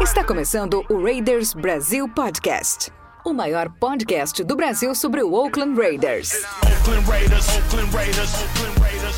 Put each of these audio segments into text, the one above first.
Está começando o Raiders Brasil Podcast. O maior podcast do Brasil sobre o Oakland Raiders. Oakland Raiders. Oakland Raiders. Oakland Raiders.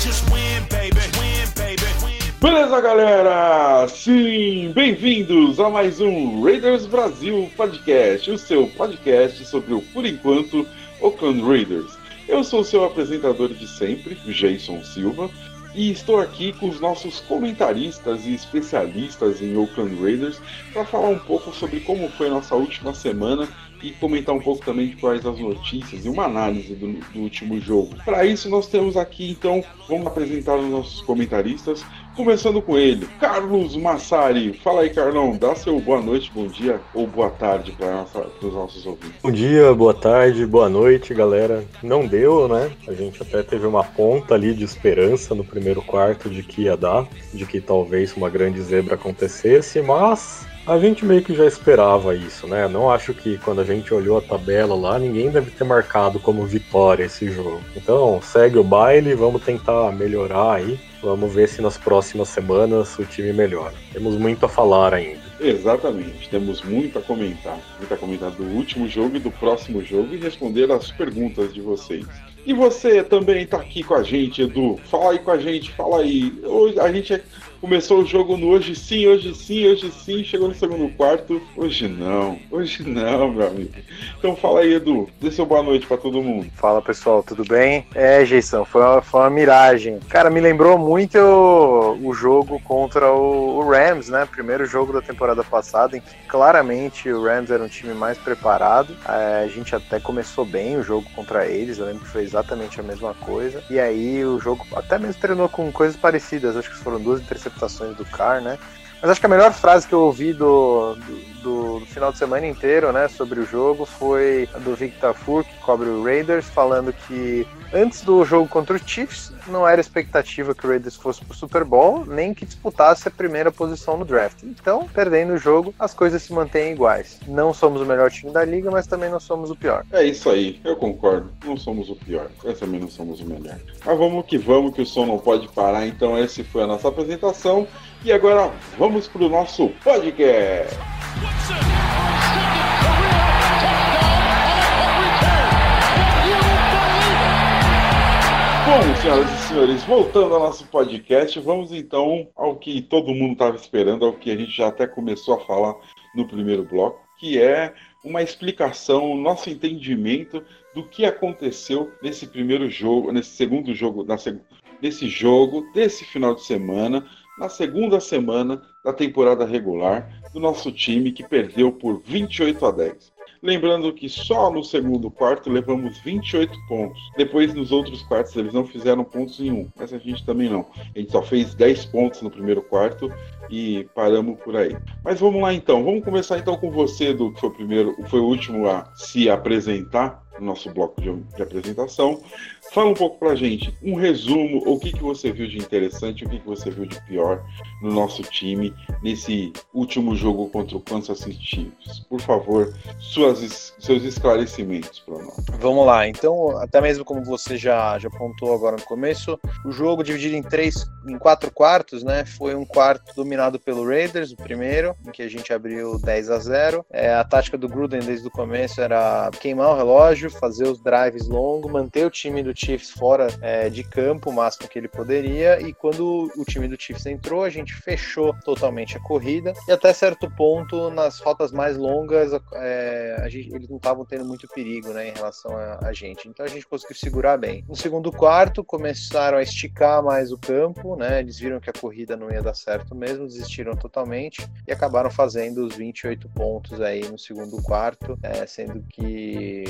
Just win, baby. Win, baby. Win. Beleza, galera? Sim, bem-vindos a mais um Raiders Brasil Podcast, o seu podcast sobre o, por enquanto, Oakland Raiders. Eu sou o seu apresentador de sempre, Jason Silva, e estou aqui com os nossos comentaristas e especialistas em Oakland Raiders para falar um pouco sobre como foi nossa última semana e comentar um pouco também de quais as notícias e uma análise do, do último jogo. Para isso, nós temos aqui, então, vamos apresentar os nossos comentaristas. Começando com ele, Carlos Massari. Fala aí, Carlão, dá seu boa noite, bom dia ou boa tarde para os nossos ouvintes. Bom dia, boa tarde, boa noite, galera. Não deu, né? A gente até teve uma ponta ali de esperança no primeiro quarto de que ia dar, de que talvez uma grande zebra acontecesse, mas a gente meio que já esperava isso, né? Não acho que quando a gente olhou a tabela lá, ninguém deve ter marcado como vitória esse jogo. Então, segue o baile, vamos tentar melhorar aí. Vamos ver se nas próximas semanas o time melhora. Temos muito a falar ainda. Exatamente, temos muito a comentar. Muito a comentar do último jogo e do próximo jogo e responder as perguntas de vocês. E você também está aqui com a gente, Edu. Fala aí com a gente, fala aí. Hoje a gente começou o jogo no hoje sim, hoje sim, hoje sim, chegou no segundo quarto. Hoje não, hoje não, meu amigo. Então fala aí, Edu. Dê seu boa noite para todo mundo. Fala pessoal, tudo bem? É, Jason, foi uma, foi uma miragem. Cara, me lembrou muito o, o jogo contra o, o, Rams, né? Primeiro jogo da temporada passada, em que claramente o Rams era um time mais preparado. É, a gente até começou bem o jogo contra eles, eu lembro que foi exatamente a mesma coisa. E aí o jogo até mesmo treinou com coisas parecidas, acho que foram duas interceptações do Carr, né? Mas acho que a melhor frase que eu ouvi do, do, do, final de semana inteiro, né, sobre o jogo foi do Victor Fur, que cobre o Raiders, falando que antes do jogo contra o Chiefs não era expectativa que o Raiders fosse pro Super Bowl, nem que disputasse a primeira posição no draft. Então, perdendo o jogo, as coisas se mantêm iguais. Não somos o melhor time da liga, mas também não somos o pior. É isso aí, eu concordo. Não somos o pior, mas também não somos o melhor. Mas vamos que vamos, que o som não pode parar. Então, essa foi a nossa apresentação. E agora vamos para o nosso podcast. Bom, senhoras e senhores, voltando ao nosso podcast, vamos então ao que todo mundo estava esperando, ao que a gente já até começou a falar no primeiro bloco, que é uma explicação, nosso entendimento do que aconteceu nesse primeiro jogo, nesse segundo jogo, na, nesse jogo, desse final de semana, na segunda semana da temporada regular do nosso time que perdeu por 28 a 10. Lembrando que só no segundo quarto levamos 28 pontos. Depois, nos outros quartos, eles não fizeram pontos nenhum. Mas a gente também não. A gente só fez 10 pontos no primeiro quarto e paramos por aí. Mas vamos lá então. Vamos começar então com você, do que foi o primeiro, foi o último a se apresentar no nosso bloco de, de apresentação. Fala um pouco pra gente, um resumo, o que, que você viu de interessante, o que, que você viu de pior no nosso time nesse último jogo contra o Kansas City Chiefs. Por favor, suas, seus esclarecimentos para nós. Vamos lá, então, até mesmo como você já, já apontou agora no começo, o jogo dividido em três, em quatro quartos, né? Foi um quarto dominado pelo Raiders, o primeiro, em que a gente abriu 10 a 0. É, a tática do Gruden desde o começo era queimar o relógio, fazer os drives longos, manter o time do Chiefs fora é, de campo o máximo que ele poderia. E quando o time do Chiefs entrou, a gente fechou totalmente a corrida. E até certo ponto, nas faltas mais longas, é, gente, eles não estavam tendo muito perigo né, em relação a, a, gente. Então a gente conseguiu segurar bem. No segundo quarto, começaram a esticar mais o campo, né? Eles viram que a corrida não ia dar certo mesmo, desistiram totalmente e acabaram fazendo os 28 pontos aí no segundo quarto, é, sendo que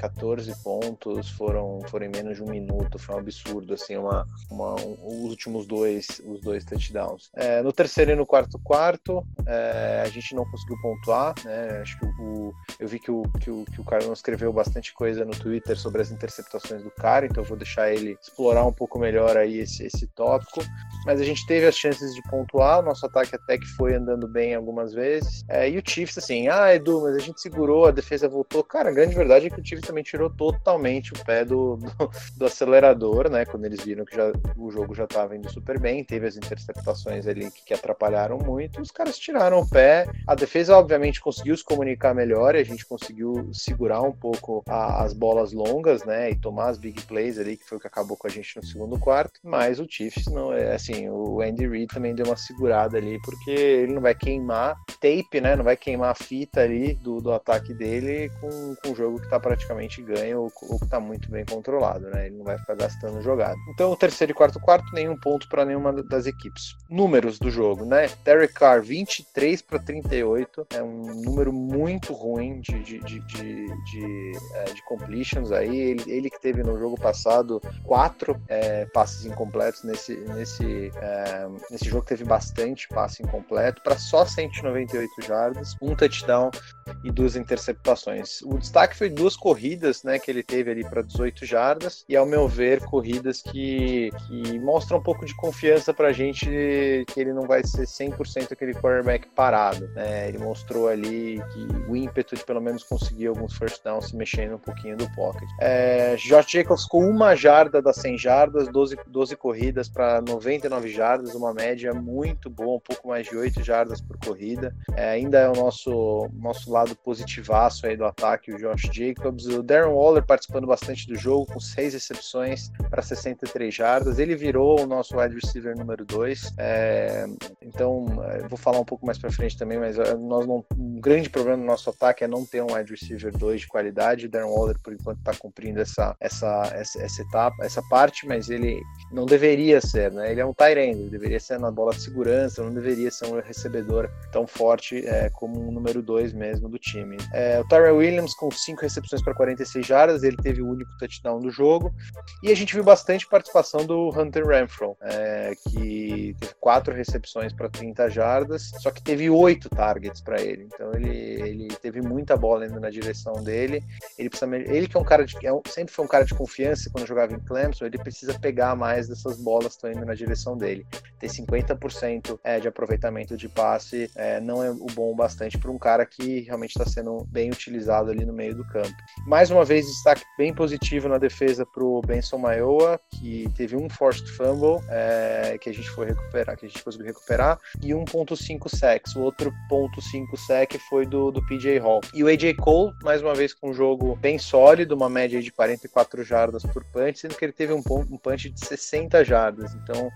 14 pontos foram, foram em menos de um minuto, foi um absurdo, assim, uma, uma um, os últimos dois, os dois touchdowns. É, no terceiro e no quarto quarto, é, a gente não conseguiu pontuar, né? Acho que o, eu vi que o, que o, que o Carlos escreveu bastante coisa no Twitter sobre as interceptações do cara, então eu vou deixar ele explorar um pouco melhor aí esse, esse tópico. Mas a gente teve as chances de pontuar, o nosso ataque até que foi andando bem algumas vezes. É, e o Chiefs, assim, ah, Edu, mas a gente segurou, a defesa voltou. Cara, a grande verdade é que o Chiefs também tirou totalmente o pé do, do, do acelerador, né? Quando eles viram que já, o jogo já estava indo super bem, teve as interceptações ali que, que atrapalharam muito, os caras tiraram o pé. A defesa, obviamente, conseguiu se comunicar melhor e a gente conseguiu segurar um pouco a, as bolas longas, né? E tomar as big plays ali, que foi o que acabou com a gente no segundo quarto. Mas o Chiefs não é assim, o Andy Reid também deu uma segurada ali, porque ele não vai queimar tape, né? Não vai queimar a fita ali do, do ataque dele com, com um jogo que tá praticamente ganho ou, ou que tá muito bem controlado, né? Ele não vai ficar gastando jogada. Então, o terceiro e quarto quarto, nenhum ponto para nenhuma das equipes. Números do jogo, né? Derek Carr, 23 para 38, é um número muito ruim de, de, de, de, de, é, de completions aí. Ele, ele, que teve no jogo passado quatro é, passes incompletos nesse, nesse, é, nesse jogo, teve bastante passe incompleto para só 198 jardas, um touchdown e duas interceptações. O destaque foi duas corridas, né, que ele teve ali para 18 jardas e ao meu ver corridas que, que mostram um pouco de confiança para a gente que ele não vai ser 100% aquele quarterback parado. Né? Ele mostrou ali que o ímpeto de pelo menos conseguir alguns first downs se mexendo um pouquinho do pocket. É, Josh Jacobs com uma jarda das 100 jardas, 12, 12 corridas para 99 jardas, uma média muito boa, um pouco mais de 8 jardas por corrida. É, ainda é o nosso, nosso lado positivaço aí do ataque, o Josh Jacobs. O Darren Waller participando bastante do jogo, com 6 recepções para 63 jardas. Ele virou o nosso wide receiver número 2. É, então, é, vou falar um pouco mais para frente também, mas é, nós não, um grande problema no nosso ataque é não ter um wide receiver 2 de qualidade. O Darren Waller, por enquanto, está cumprindo essa, essa, essa, essa, etapa, essa parte, mas ele não deveria ser, né? Ele é um tight end, ele deveria ser na bola de segurança, não deveria ser um recebedor tão forte é, como um número 2 mesmo do time. É, o Tyrell Williams com 5 recepções para 46 jardas, ele teve o único touchdown do jogo. E a gente viu bastante participação do Hunter Renfro, é, que teve 4 recepções para 30 jardas, só que teve 8 targets para ele. Então ele, ele teve muita bola indo na direção dele. Ele precisa, ele que é um cara de, é sempre foi um cara de confiança quando jogava em Clemson, ele precisa pegar mais dessas bolas que estão indo na direção dele. Ter 50% é, de aproveitamento de passe é, não é o bom bastante para um cara que realmente está sendo bem utilizado ali no meio do campo. Mais uma vez, destaque bem positivo na defesa para o Benson Maioa, que teve um forced fumble é, que a gente foi recuperar, que a gente conseguiu recuperar, e 1.5 sacks. O outro ponto 5 sack foi do, do PJ Hall. E o AJ Cole, mais uma vez com um jogo bem sólido, uma média de 44 jardas por punch, sendo que ele teve um, um punch de 60 jardas. Então,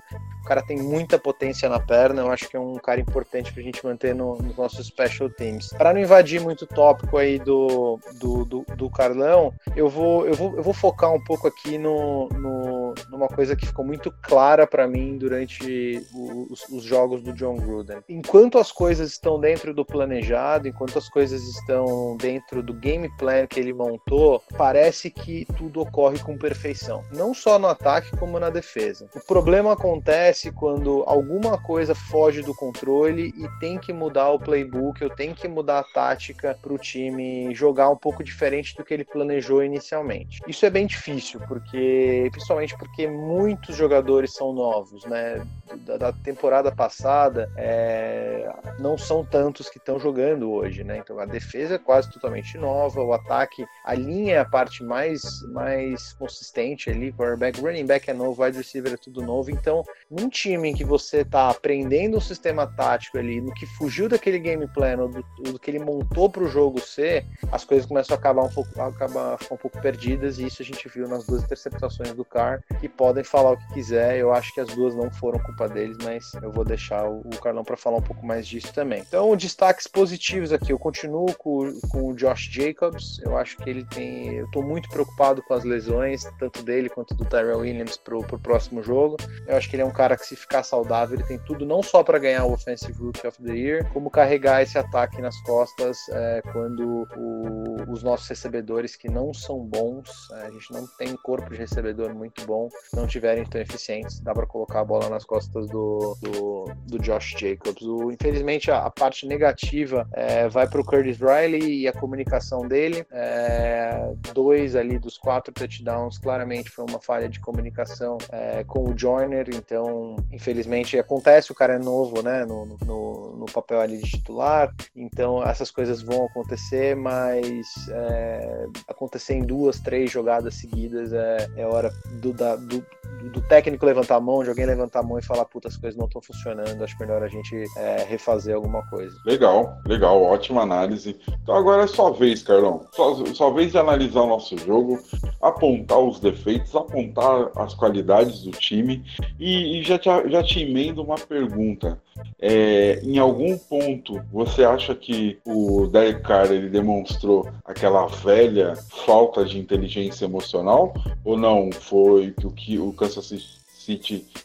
o cara tem muita potência na perna, eu acho que é um cara importante pra gente manter no, nos nossos special teams. Para não invadir muito o tópico aí do, do, do, do, Carlão, eu vou, eu, vou, eu vou focar um pouco aqui no, no numa coisa que ficou muito clara para mim durante os, os, jogos do John Gruden. Enquanto as coisas estão dentro do planejado, enquanto as coisas estão dentro do game plan que ele montou, parece que tudo ocorre com perfeição. Não só no ataque, como na defesa. O problema acontece quando alguma coisa foge do controle e tem que mudar o playbook, eu tenho que mudar a tática para o time jogar um pouco diferente do que ele planejou inicialmente. Isso é bem difícil, porque principalmente porque muitos jogadores são novos, né? Da, da temporada passada, é, não são tantos que estão jogando hoje, né? Então a defesa é quase totalmente nova, o ataque, a linha é a parte mais, mais consistente ali, quarterback, running back é novo, wide receiver é tudo novo, então num time em que você está aprendendo o sistema tático ali, no que fugiu daquele game plan, do, do que ele montou para o jogo ser, as coisas começam a acabar um pouco, acabar, um pouco perdidas, e isso a gente viu nas duas interceptações do Car, que podem falar o que quiser, eu acho que as duas não foram culpa deles, mas eu vou deixar o, Carlão para falar um pouco mais disso também. Então, destaques positivos aqui, eu continuo com, com o Josh Jacobs, eu acho que ele tem, eu estou muito preocupado com as lesões, tanto dele quanto do Tyrell Williams para o próximo jogo, eu acho que ele é um cara que se ficar saudável, ele tem tudo não só para ganhar o Offensive Rookie of the Year, como carregar esse ataque nas costas é, quando o, os nossos recebedores que não são bons, é, a gente não tem corpo de recebedor muito bom, não tiverem tão eficientes, dá para colocar a bola nas costas do, do, do Josh Jacobs. O, infelizmente, a, a, parte negativa é, vai para o Curtis Riley e a comunicação dele. É, dois ali dos quatro touchdowns, claramente foi uma falha de comunicação é, com o Joyner, então, infelizmente, acontece, o cara é novo, né, no, no, no papel ali de titular, então essas coisas vão acontecer, mas é, acontecer em duas, três jogadas seguidas é, é hora do, da, do, do técnico levantar a mão, de alguém levantar a mão e falar, puta, as coisas não estão funcionando, acho melhor a gente é, refazer alguma coisa. Legal, legal, ótima análise. Então agora é sua vez, Carlão. Sua, sua vez de analisar o nosso jogo, apontar os defeitos, apontar as qualidades do time e, e já, te, já te emendo uma pergunta. É, em algum ponto você acha que o Derek Carr ele demonstrou aquela velha falta de inteligência emocional ou não foi que o que o Kansas City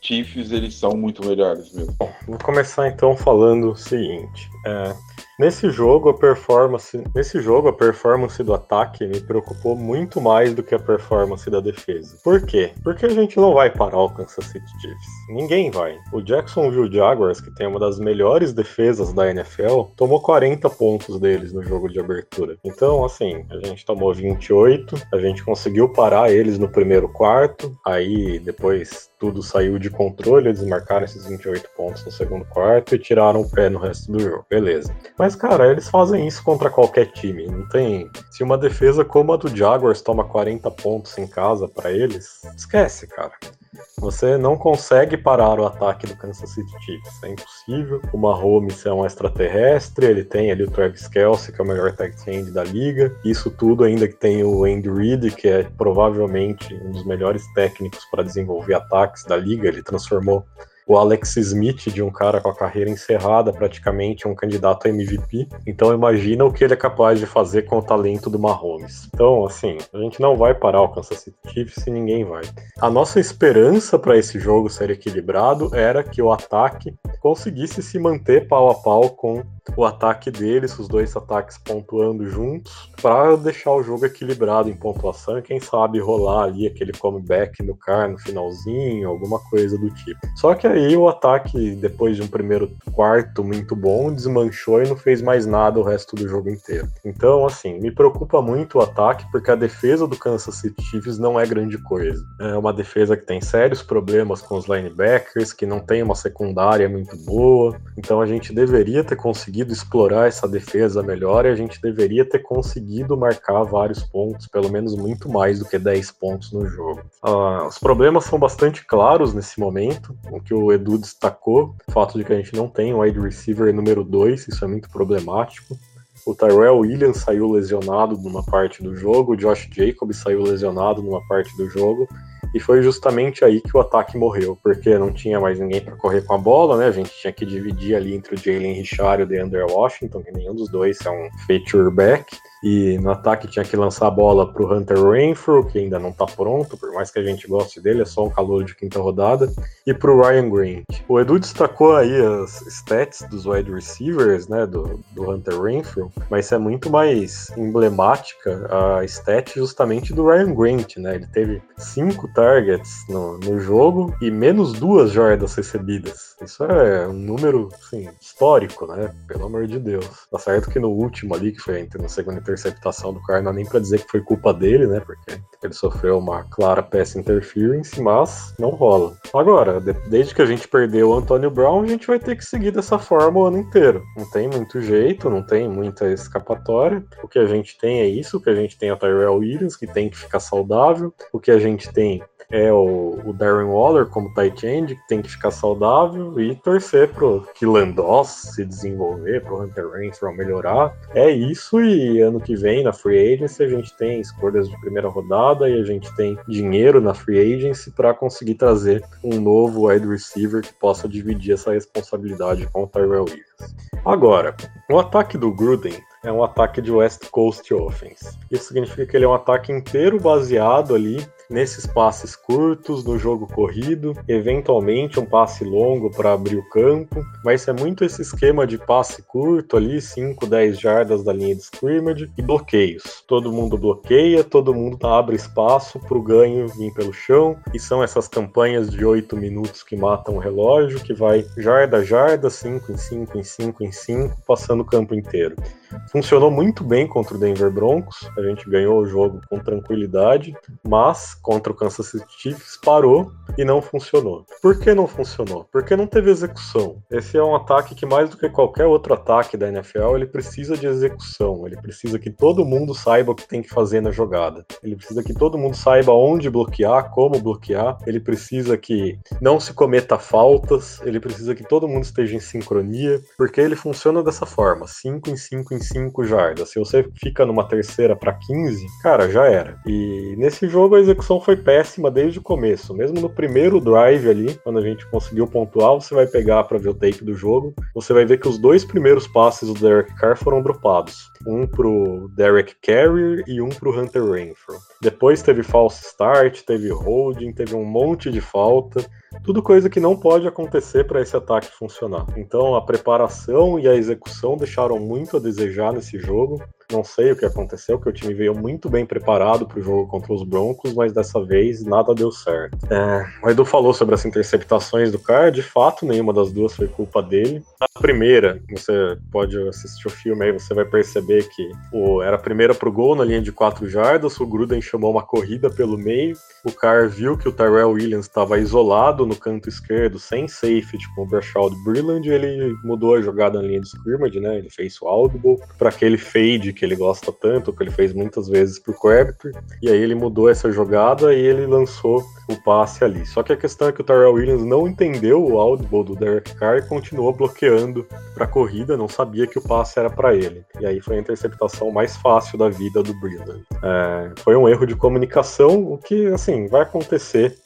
Chiefs eles são muito melhores mesmo? Bom, vou começar então falando o seguinte. É, Nesse jogo, a performance, nesse jogo, a performance do ataque me preocupou muito mais do que a performance da defesa. Por quê? Porque a gente não vai parar o Kansas City Chiefs. Ninguém vai. O Jacksonville Jaguars, que tem uma das melhores defesas da NFL, tomou 40 pontos deles no jogo de abertura. Então, assim, a gente tomou 28, a gente conseguiu parar eles no primeiro quarto, aí depois tudo saiu de controle, eles marcaram esses 28 pontos no segundo quarto e tiraram o pé no resto do jogo. Beleza. Mas mas, cara, eles fazem isso contra qualquer time. Não tem. Se uma defesa como a do Jaguars toma 40 pontos em casa para eles, esquece, cara. Você não consegue parar o ataque do Kansas City Chiefs. É impossível. O Mahomes é um extraterrestre, ele tem ali o Travis Kelsey, que é o melhor tight end da liga. Isso tudo ainda que tem o Andy Reid, que é provavelmente um dos melhores técnicos para desenvolver ataques da liga. Ele transformou o Alex Smith, de um cara com a carreira encerrada, praticamente um candidato a MVP. Então imagina o que ele é capaz de fazer com o talento do Mahomes. Então, assim, a gente não vai parar o Kansas City Chiefs e ninguém vai. A nossa esperança para esse jogo ser equilibrado era que o ataque conseguisse se manter pau a pau com o ataque deles, os dois ataques pontuando juntos, para deixar o jogo equilibrado em pontuação e quem sabe rolar ali aquele comeback no car no finalzinho, alguma coisa do tipo. Só que aí o ataque, depois de um primeiro quarto muito bom, desmanchou e não fez mais nada o resto do jogo inteiro. Então, assim, me preocupa muito o ataque porque a defesa do Kansas City Chiefs não é grande coisa. É uma defesa que tem sérios problemas com os linebackers, que não tem uma secundária muito boa. Então a gente deveria ter conseguido conseguido explorar essa defesa melhor e a gente deveria ter conseguido marcar vários pontos, pelo menos muito mais do que 10 pontos no jogo. Ah, os problemas são bastante claros nesse momento, o que o Edu destacou, o fato de que a gente não tem um wide receiver número 2, isso é muito problemático. O Tyrell Williams saiu lesionado numa parte do jogo, o Josh Jacobs saiu lesionado numa parte do jogo, e foi justamente aí que o ataque morreu, porque não tinha mais ninguém para correr com a bola, né? A gente tinha que dividir ali entre o Jalen Richard e o DeAndre Washington, que nenhum dos dois é um feature back. E no ataque tinha que lançar a bola para o Hunter Renfrew, que ainda não está pronto, por mais que a gente goste dele, é só um calor de quinta rodada, e para o Ryan Grant. O Edu destacou aí as stats dos wide receivers, né, do, do Hunter Renfrew, mas é muito mais emblemática a stat justamente do Ryan Grant, né? Ele teve cinco targets no, no jogo e menos duas jardas recebidas. Isso é um número, assim, histórico, né? Pelo amor de Deus. Tá certo que no último ali, que foi na segunda interceptação do cara, não nem pra dizer que foi culpa dele, né? Porque ele sofreu uma clara pass interference, mas não rola. Agora, desde que a gente perdeu o Antônio Brown, a gente vai ter que seguir dessa forma o ano inteiro. Não tem muito jeito, não tem muita escapatória. O que a gente tem é isso, o que a gente tem é o Tyrell Williams, que tem que ficar saudável. O que a gente tem é o, o Darren Waller como tight end, que tem que ficar saudável e torcer pro Killan Doss se desenvolver, pro Hunter Renfrew melhorar. É isso e ano que vem na Free Agency a gente tem escolhas de primeira rodada e a gente tem dinheiro na Free Agency para conseguir trazer um novo wide receiver que possa dividir essa responsabilidade com o Tyrell Williams. Agora, o ataque do Gruden é um ataque de West Coast Offense. Isso significa que ele é um ataque inteiro baseado ali nesses passes curtos, no jogo corrido, eventualmente um passe longo para abrir o campo. Vai ser muito esse esquema de passe curto ali, 5, 10 jardas da linha de scrimmage e bloqueios. Todo mundo bloqueia, todo mundo abre espaço para o ganho vir pelo chão. E são essas campanhas de 8 minutos que matam o relógio, que vai jarda a jarda, 5 em 5 em 5 em 5, passando o campo inteiro. Funcionou muito bem contra o Denver Broncos, a gente ganhou o jogo com tranquilidade, mas contra o Kansas City Chiefs parou e não funcionou. Por que não funcionou? Porque não teve execução. Esse é um ataque que mais do que qualquer outro ataque da NFL, ele precisa de execução, ele precisa que todo mundo saiba o que tem que fazer na jogada. Ele precisa que todo mundo saiba onde bloquear, como bloquear, ele precisa que não se cometa faltas, ele precisa que todo mundo esteja em sincronia, porque ele funciona dessa forma, 5 em 5 em em 5 jardas. Se você fica numa terceira para 15, cara, já era. E nesse jogo a execução foi péssima desde o começo. Mesmo no primeiro drive ali, quando a gente conseguiu pontuar, você vai pegar para ver o tape do jogo, você vai ver que os dois primeiros passes do Derek Carr foram dropados. Um pro Derek Carrier e um pro Hunter Renfro. Depois teve false start, teve holding, teve um monte de falta. Tudo coisa que não pode acontecer para esse ataque funcionar. Então a preparação e a execução deixaram muito a desejar nesse jogo. Não sei o que aconteceu, que o time veio muito bem preparado para o jogo contra os Broncos, mas dessa vez nada deu certo. É, o Edu falou sobre as interceptações do Carr, de fato, nenhuma das duas foi culpa dele. A primeira, você pode assistir o filme aí, você vai perceber que o, era a primeira pro gol na linha de 4 jardas, o Gruden chamou uma corrida pelo meio, o Carr viu que o Tyrell Williams estava isolado no canto esquerdo, sem safety, com o Brashad Brilland, ele mudou a jogada na linha de scrimmage, né? Ele fez o audible para aquele fade que ele gosta tanto, que ele fez muitas vezes pro Crabtree, e aí ele mudou essa jogada e ele lançou o passe ali. Só que a questão é que o Tyrell Williams não entendeu o audible do Derek Carr e continuou bloqueando para a corrida, não sabia que o passe era para ele. E aí foi a interceptação mais fácil da vida do Breland. É, foi um erro de comunicação, o que, assim, vai acontecer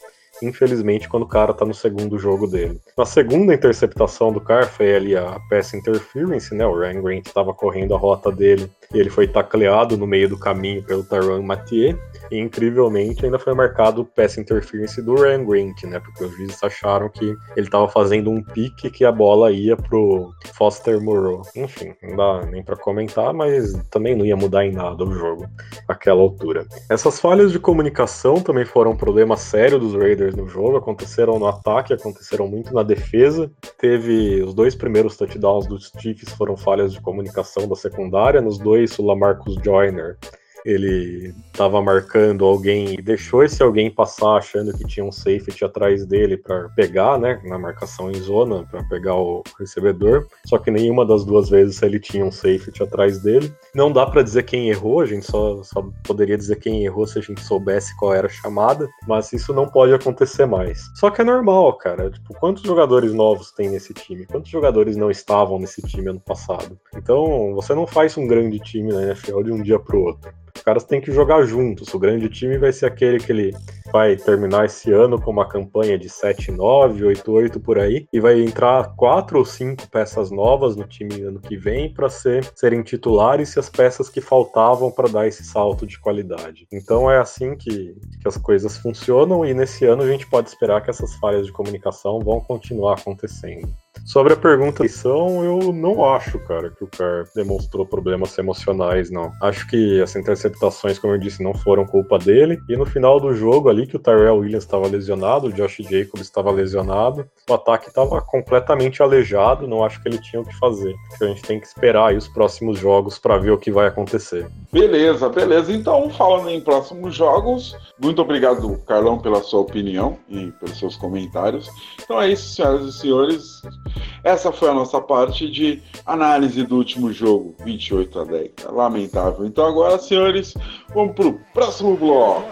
infelizmente, quando o cara tá no segundo jogo dele. Na segunda interceptação do Carr foi ali a pass interference, né? O Ryan Grant estava correndo a rota dele ele foi tacleado no meio do caminho pelo Tyron Mathieu. E incrivelmente ainda foi marcado o pass interference do Ryan Grant, né? Porque os juízes acharam que ele estava fazendo um pique que a bola ia pro Foster Moreau. Enfim, não dá nem para comentar, mas também não ia mudar em nada o jogo àquela altura. Essas falhas de comunicação também foram um problema sério dos Raiders no jogo, aconteceram no ataque, aconteceram muito na defesa. Teve os dois primeiros touchdowns dos Chiefs foram falhas de comunicação da secundária, nos dois o Lamarcus Joyner ele estava marcando alguém e deixou esse alguém passar achando que tinha um safety atrás dele para pegar, né, na marcação em zona, para pegar o recebedor. Só que nenhuma das duas vezes ele tinha um safety atrás dele. Não dá para dizer quem errou, a gente só, só poderia dizer quem errou se a gente soubesse qual era a chamada, mas isso não pode acontecer mais. Só que é normal, cara. Tipo, quantos jogadores novos tem nesse time? Quantos jogadores não estavam nesse time ano passado? Então, você não faz um grande time na NFL de um dia pro outro. Os caras têm que jogar juntos. O grande time vai ser aquele que ele vai terminar esse ano com uma campanha de 7-9, 8-8 por aí, e vai entrar quatro ou cinco peças novas no time ano que vem para ser, serem titulares e as peças que faltavam para dar esse salto de qualidade. Então é assim que, que as coisas funcionam e nesse ano a gente pode esperar que essas falhas de comunicação vão continuar acontecendo. Sobre a pergunta são, eu não acho, cara, que o Carr demonstrou problemas emocionais, não. Acho que as interceptações, como eu disse, não foram culpa dele. E no final do jogo ali, que o Tyrell Williams estava lesionado, o Josh Jacobs estava lesionado, o ataque estava completamente aleijado, não acho que ele tinha o que fazer. Acho a gente tem que esperar aí os próximos jogos para ver o que vai acontecer. Beleza, beleza. Então, falando em próximos jogos, muito obrigado, Carlão, pela sua opinião e pelos seus comentários. Então é isso, senhoras e senhores. Essa foi a nossa parte de análise do último jogo, 28 a 10. Lamentável. Então agora, senhores, vamos pro próximo bloco.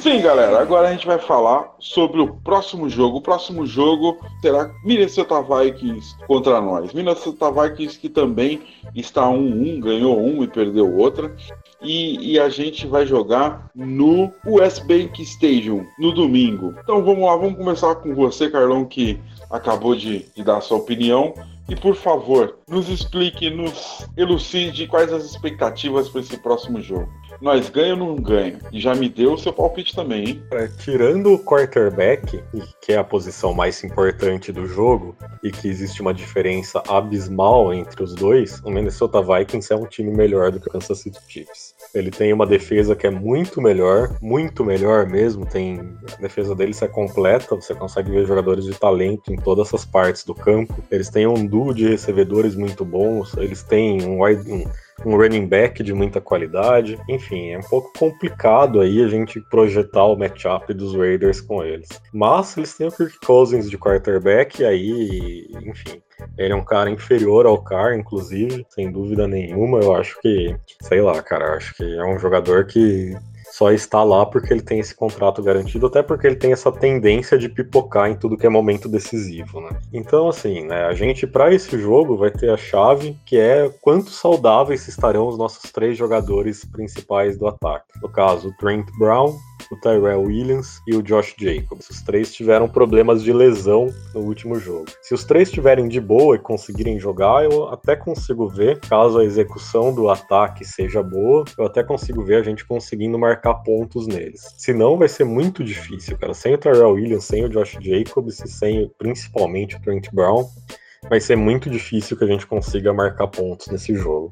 Sim, galera, agora a gente vai falar sobre o próximo jogo. O próximo jogo será Minnesota Vikings contra nós. Minnesota Vikings que também está 1-1, ganhou um e perdeu outra. e, e, a gente vai jogar no US Bank Stadium no domingo. Então vamos lá, vamos começar com você, Carlão, que acabou de, de dar sua opinião. E por favor, nos explique, nos elucide quais as expectativas para esse próximo jogo. Nós ganha ou não ganha? E já me deu o seu palpite também, hein? É, tirando o quarterback, que é a posição mais importante do jogo, e que existe uma diferença abismal entre os dois, o Minnesota Vikings é um time melhor do que o Kansas City Chiefs. Ele tem uma defesa que é muito melhor, muito melhor mesmo. Tem a defesa deles é completa, você consegue ver jogadores de talento em todas as partes do campo. Eles têm um duo de recebedores muito bons, eles têm um wide, um, um running back de muita qualidade. Enfim, é um pouco complicado aí a gente projetar o matchup dos Raiders com eles. Mas eles têm o Kirk Cousins de quarterback, e aí, enfim, ele é um cara inferior ao Carr, inclusive, sem dúvida nenhuma. Eu acho que, sei lá, cara, acho que é um jogador que só está lá porque ele tem esse contrato garantido, até porque ele tem essa tendência de pipocar em tudo que é momento decisivo, né? Então, assim, né, a gente para esse jogo vai ter a chave que é quanto saudáveis estarão os nossos três jogadores principais do ataque. No caso, Trent Brown, o Tyrell Williams e o Josh Jacobs. Os três tiveram problemas de lesão no último jogo. Se os três estiverem de boa e conseguirem jogar, eu até consigo ver, caso a execução do ataque seja boa, eu até consigo ver a gente conseguindo marcar pontos neles. Se não, vai ser muito difícil, cara. Sem o Tyrell Williams, sem o Josh Jacobs e sem principalmente o Trent Brown vai ser muito difícil que a gente consiga marcar pontos nesse jogo.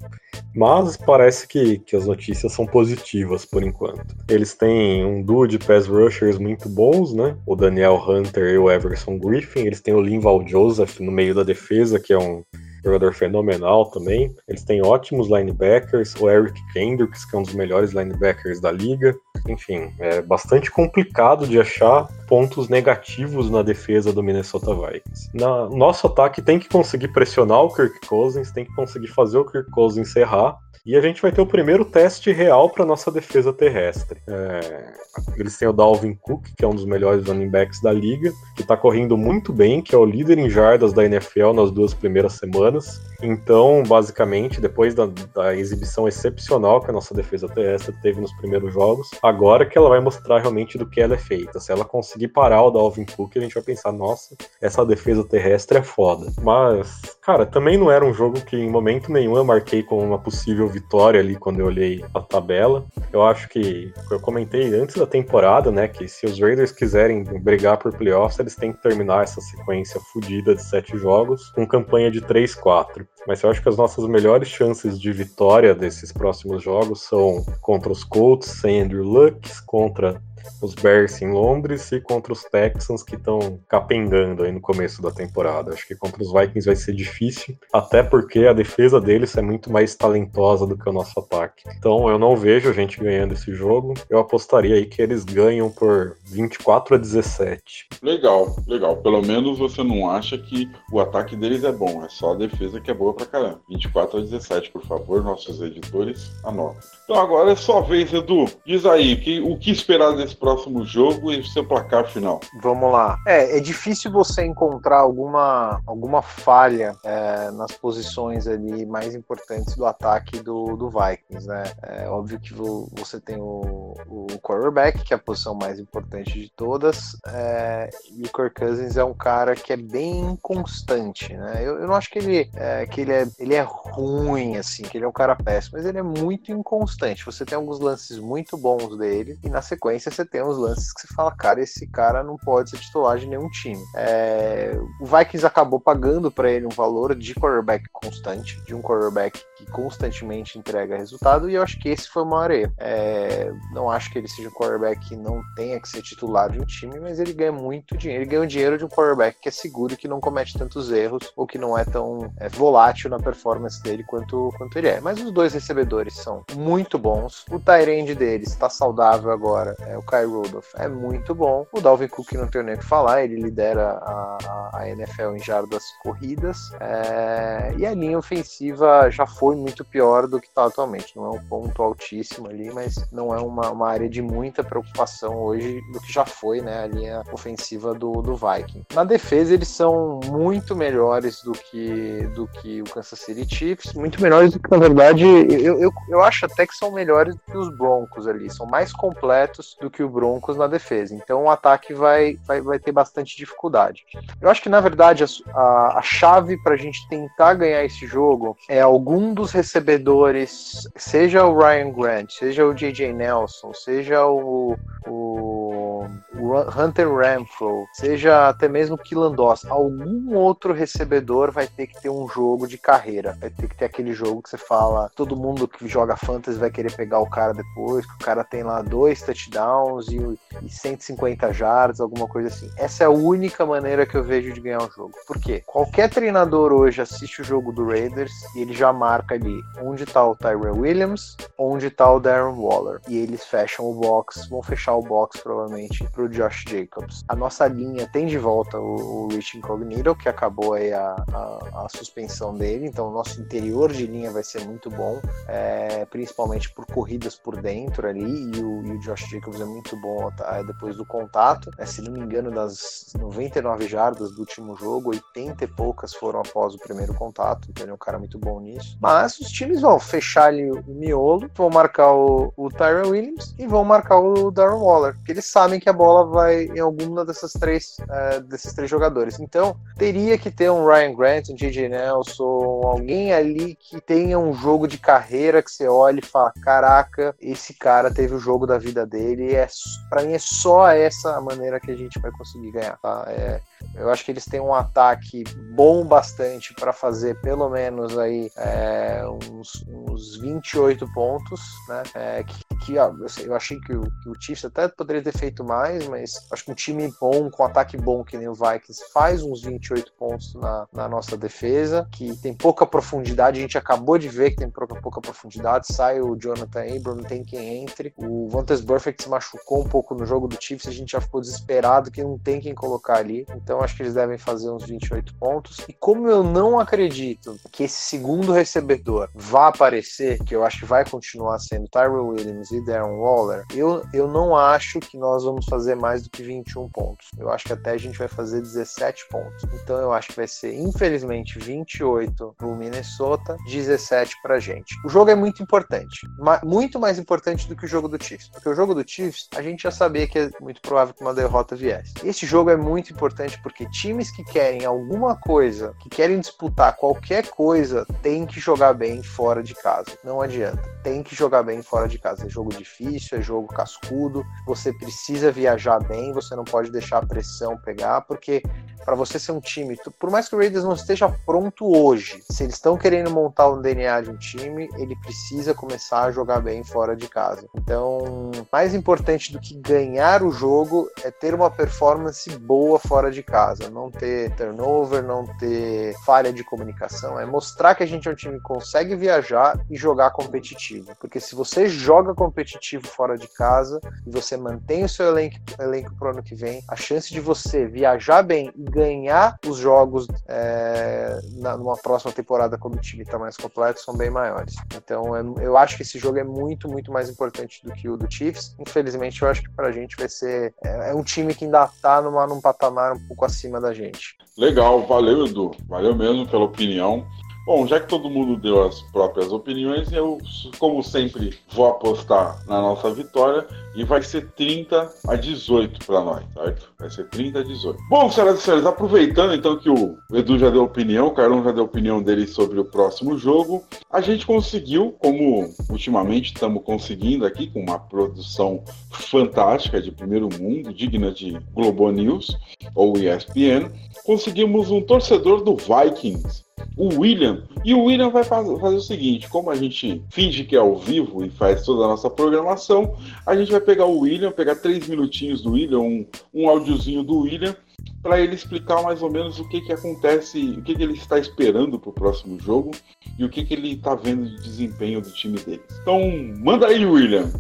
Mas parece que, que as notícias são positivas por enquanto. Eles têm um duo de pass rushers muito bons, né? O Daniel Hunter e o Everson Griffin. Eles têm o Linval Joseph no meio da defesa, que é um jogador fenomenal também. Eles têm ótimos linebackers, o Eric Kendricks, que é um dos melhores linebackers da liga. Enfim, é bastante complicado de achar pontos negativos na defesa do Minnesota Vikings. Na, nosso ataque tem que conseguir pressionar o Kirk Cousins, tem que conseguir fazer o Kirk Cousins errar e a gente vai ter o primeiro teste real para nossa defesa terrestre. É, eles têm o Dalvin Cook, que é um dos melhores running backs da liga, que está correndo muito bem, que é o líder em jardas da NFL nas duas primeiras semanas. Então, basicamente, depois da, da exibição excepcional que a nossa defesa terrestre teve nos primeiros jogos, agora que ela vai mostrar realmente do que ela é feita. Se ela conseguir parar o Dalvin Cook, a gente vai pensar, nossa, essa defesa terrestre é foda. Mas, cara, também não era um jogo que em momento nenhum eu marquei como uma possível vitória ali quando eu olhei a tabela. Eu acho que eu comentei antes da temporada, né, que se os Raiders quiserem brigar por playoffs, eles têm que terminar essa sequência fodida de sete jogos com campanha de 3-4. Mas eu acho que as nossas melhores chances de vitória desses próximos jogos são contra os Colts sem Andrew Luck, contra os Bears em Londres e contra os Texans que estão capengando aí no começo da temporada. Acho que contra os Vikings vai ser difícil, até porque a defesa deles é muito mais talentosa do que o nosso ataque. Então eu não vejo a gente ganhando esse jogo. Eu apostaria aí que eles ganham por 24 a 17. Legal, legal. Pelo menos você não acha que o ataque deles é bom, é só a defesa que é boa pra caramba. 24 a 17, por favor, nossos editores, anotem. Então agora é sua vez, Edu. Diz aí, que, o que esperar desse próximo jogo e seu placar final? Vamos lá. É, é difícil você encontrar alguma, alguma falha é, nas posições ali mais importantes do ataque do, do Vikings, né? É óbvio que você tem o, o quarterback, que é a posição mais importante de todas, é, e o Kirk Cousins é um cara que é bem constante, né? Eu, eu não acho que ele, é, que ele, é, ele é ruim, assim, que ele é um cara péssimo, mas ele é muito inconstante. Você tem alguns lances muito bons dele, e na sequência você tem uns lances que você fala, cara, esse cara não pode ser titular de nenhum time. É, o Vikings acabou pagando para ele um valor de quarterback constante, de um quarterback que constantemente entrega resultado, e eu acho que esse foi o maior erro. É, não acho que ele seja um quarterback que não tenha que ser titular de um time, mas ele ganha muito dinheiro. Ele ganha o dinheiro de um quarterback que é seguro, que não comete tantos erros, ou que não é tão é, volátil na performance dele quanto, quanto ele é. Mas os dois recebedores são muito bons. O Tyrande deles está saudável agora. É, o Kyle Rudolph é muito bom. O Dalvin Cook não tem nem o que falar, ele lidera a, a NFL em jardas corridas. É, e a linha ofensiva já foi muito pior do que está atualmente. Não é um ponto altíssimo ali, mas não é uma, uma área de muita preocupação hoje do que já foi né, a linha ofensiva do, do Viking. Na defesa, eles são muito melhores do que, do que o Kansas City Chiefs, muito melhores do que, na verdade, eu, eu, eu acho até que são melhores que os Broncos ali, são mais completos do que o Broncos na defesa. Então o ataque vai, vai, vai ter bastante dificuldade. Eu acho que, na verdade, a, a, a chave para a gente tentar ganhar esse jogo é algum dos recebedores, seja o Ryan Grant, seja o J.J. Nelson, seja o, o, o Hunter Renfro, seja até mesmo o Killandos, algum outro recebedor vai ter que ter um jogo de carreira, vai ter que ter aquele jogo que você fala, todo mundo que joga fantasy vai querer pegar o cara depois, que o cara tem lá dois touchdowns e, e 150 jardas, alguma coisa assim. Essa é a única maneira que eu vejo de ganhar um jogo. Por quê? Qualquer treinador hoje assiste o jogo do Raiders e ele já marca ali onde tá o Tyrell Williams, onde tá o Darren Waller. E eles fecham o box, vão fechar o box provavelmente pro Josh Jacobs. A nossa linha tem de volta o, o Rich Incognito, que acabou aí a, a, a, suspensão dele, então o nosso interior de linha vai ser muito bom, é, principalmente por corridas por dentro ali, e o, e o Josh Jacobs é muito bom tá, depois do contato. Né, se não me engano, das 99 jardas do último jogo, 80 e poucas foram após o primeiro contato, então ele é um cara muito bom nisso. Mas os times vão fechar ali o miolo, vão marcar o, o Tyron Williams e vão marcar o Darren Waller, porque eles sabem que a bola vai em alguma dessas três, é, desses três jogadores. Então, teria que ter um Ryan Grant, um J.J. Nelson, alguém ali que tenha um jogo de carreira que você olhe e fala, caraca, esse cara teve o jogo da vida dele, é, para mim é só essa a maneira que a gente vai conseguir ganhar, tá? É, eu acho que eles têm um ataque bom bastante para fazer pelo menos aí é, uns, uns 28 pontos, né? É, que, que ó, eu achei que o, que o Chiefs até poderia ter feito mais, mas acho que um time bom, com ataque bom que nem o Vikings, faz uns 28 pontos na, na nossa defesa, que tem pouca profundidade, a gente acabou de ver que tem pouca, pouca profundidade, sai o Jonathan Abram, não tem quem entre, o Vantes Burfict se machucou um pouco no jogo do Chiefs, a gente já ficou desesperado que não tem quem colocar ali, então acho que eles devem fazer uns 28 pontos. E como eu não acredito que esse segundo recebedor vá aparecer, que eu acho que vai continuar sendo Tyrell Williams e Darren Waller, eu, eu não acho que nós vamos fazer mais do que 21 pontos. Eu acho que até a gente vai fazer 17 pontos. Então eu acho que vai ser, infelizmente, 28 pro Minnesota, 17 pra gente. O jogo é muito importante. Muito mais importante do que o jogo do Chiefs. Porque o jogo do Chiefs, a gente já sabia que é muito provável que uma derrota viesse. Esse jogo é muito importante porque porque times que querem alguma coisa, que querem disputar qualquer coisa, tem que jogar bem fora de casa. Não adianta. Tem que jogar bem fora de casa. É jogo difícil, é jogo cascudo. Você precisa viajar bem, você não pode deixar a pressão pegar, porque para você ser um time, por mais que o Raiders não esteja pronto hoje, se eles estão querendo montar um DNA de um time, ele precisa começar a jogar bem fora de casa. Então, mais importante do que ganhar o jogo é ter uma performance boa fora de casa, não ter turnover, não ter falha de comunicação, é mostrar que a gente é um time que consegue viajar e jogar competitivo. Porque se você joga competitivo fora de casa e você mantém o seu elenco, elenco pro ano que vem, a chance de você viajar bem e ganhar os jogos é, na, numa próxima temporada, quando o time está mais completo, são bem maiores. Então eu, eu, acho que esse jogo é muito, muito mais importante do que o do Chiefs. Infelizmente, eu acho que para a gente vai ser. É, é, um time que ainda está num patamar um pouco acima da gente. Legal, valeu, Edu. Valeu mesmo pela opinião. Bom, já que todo mundo deu as próprias opiniões, eu, como sempre, vou apostar na nossa vitória e vai ser 30 a 18 para nós, certo? Vai ser 30 a 18. Bom, senhoras e senhores, aproveitando então que o Edu já deu opinião, o Carlão já deu opinião dele sobre o próximo jogo, a gente conseguiu, como ultimamente estamos conseguindo aqui, com uma produção fantástica de primeiro mundo, digna de Globo News ou ESPN, conseguimos um torcedor do Vikings o William. E o William vai fazer, o seguinte: como a gente finge que é ao vivo e faz toda a nossa programação, a gente vai pegar o William, pegar três minutinhos do William, um, um áudiozinho do William, para ele explicar mais ou menos o que, que acontece, o que, que ele está esperando para o próximo jogo e o que, que ele está vendo de desempenho do time dele. Então, manda aí, William.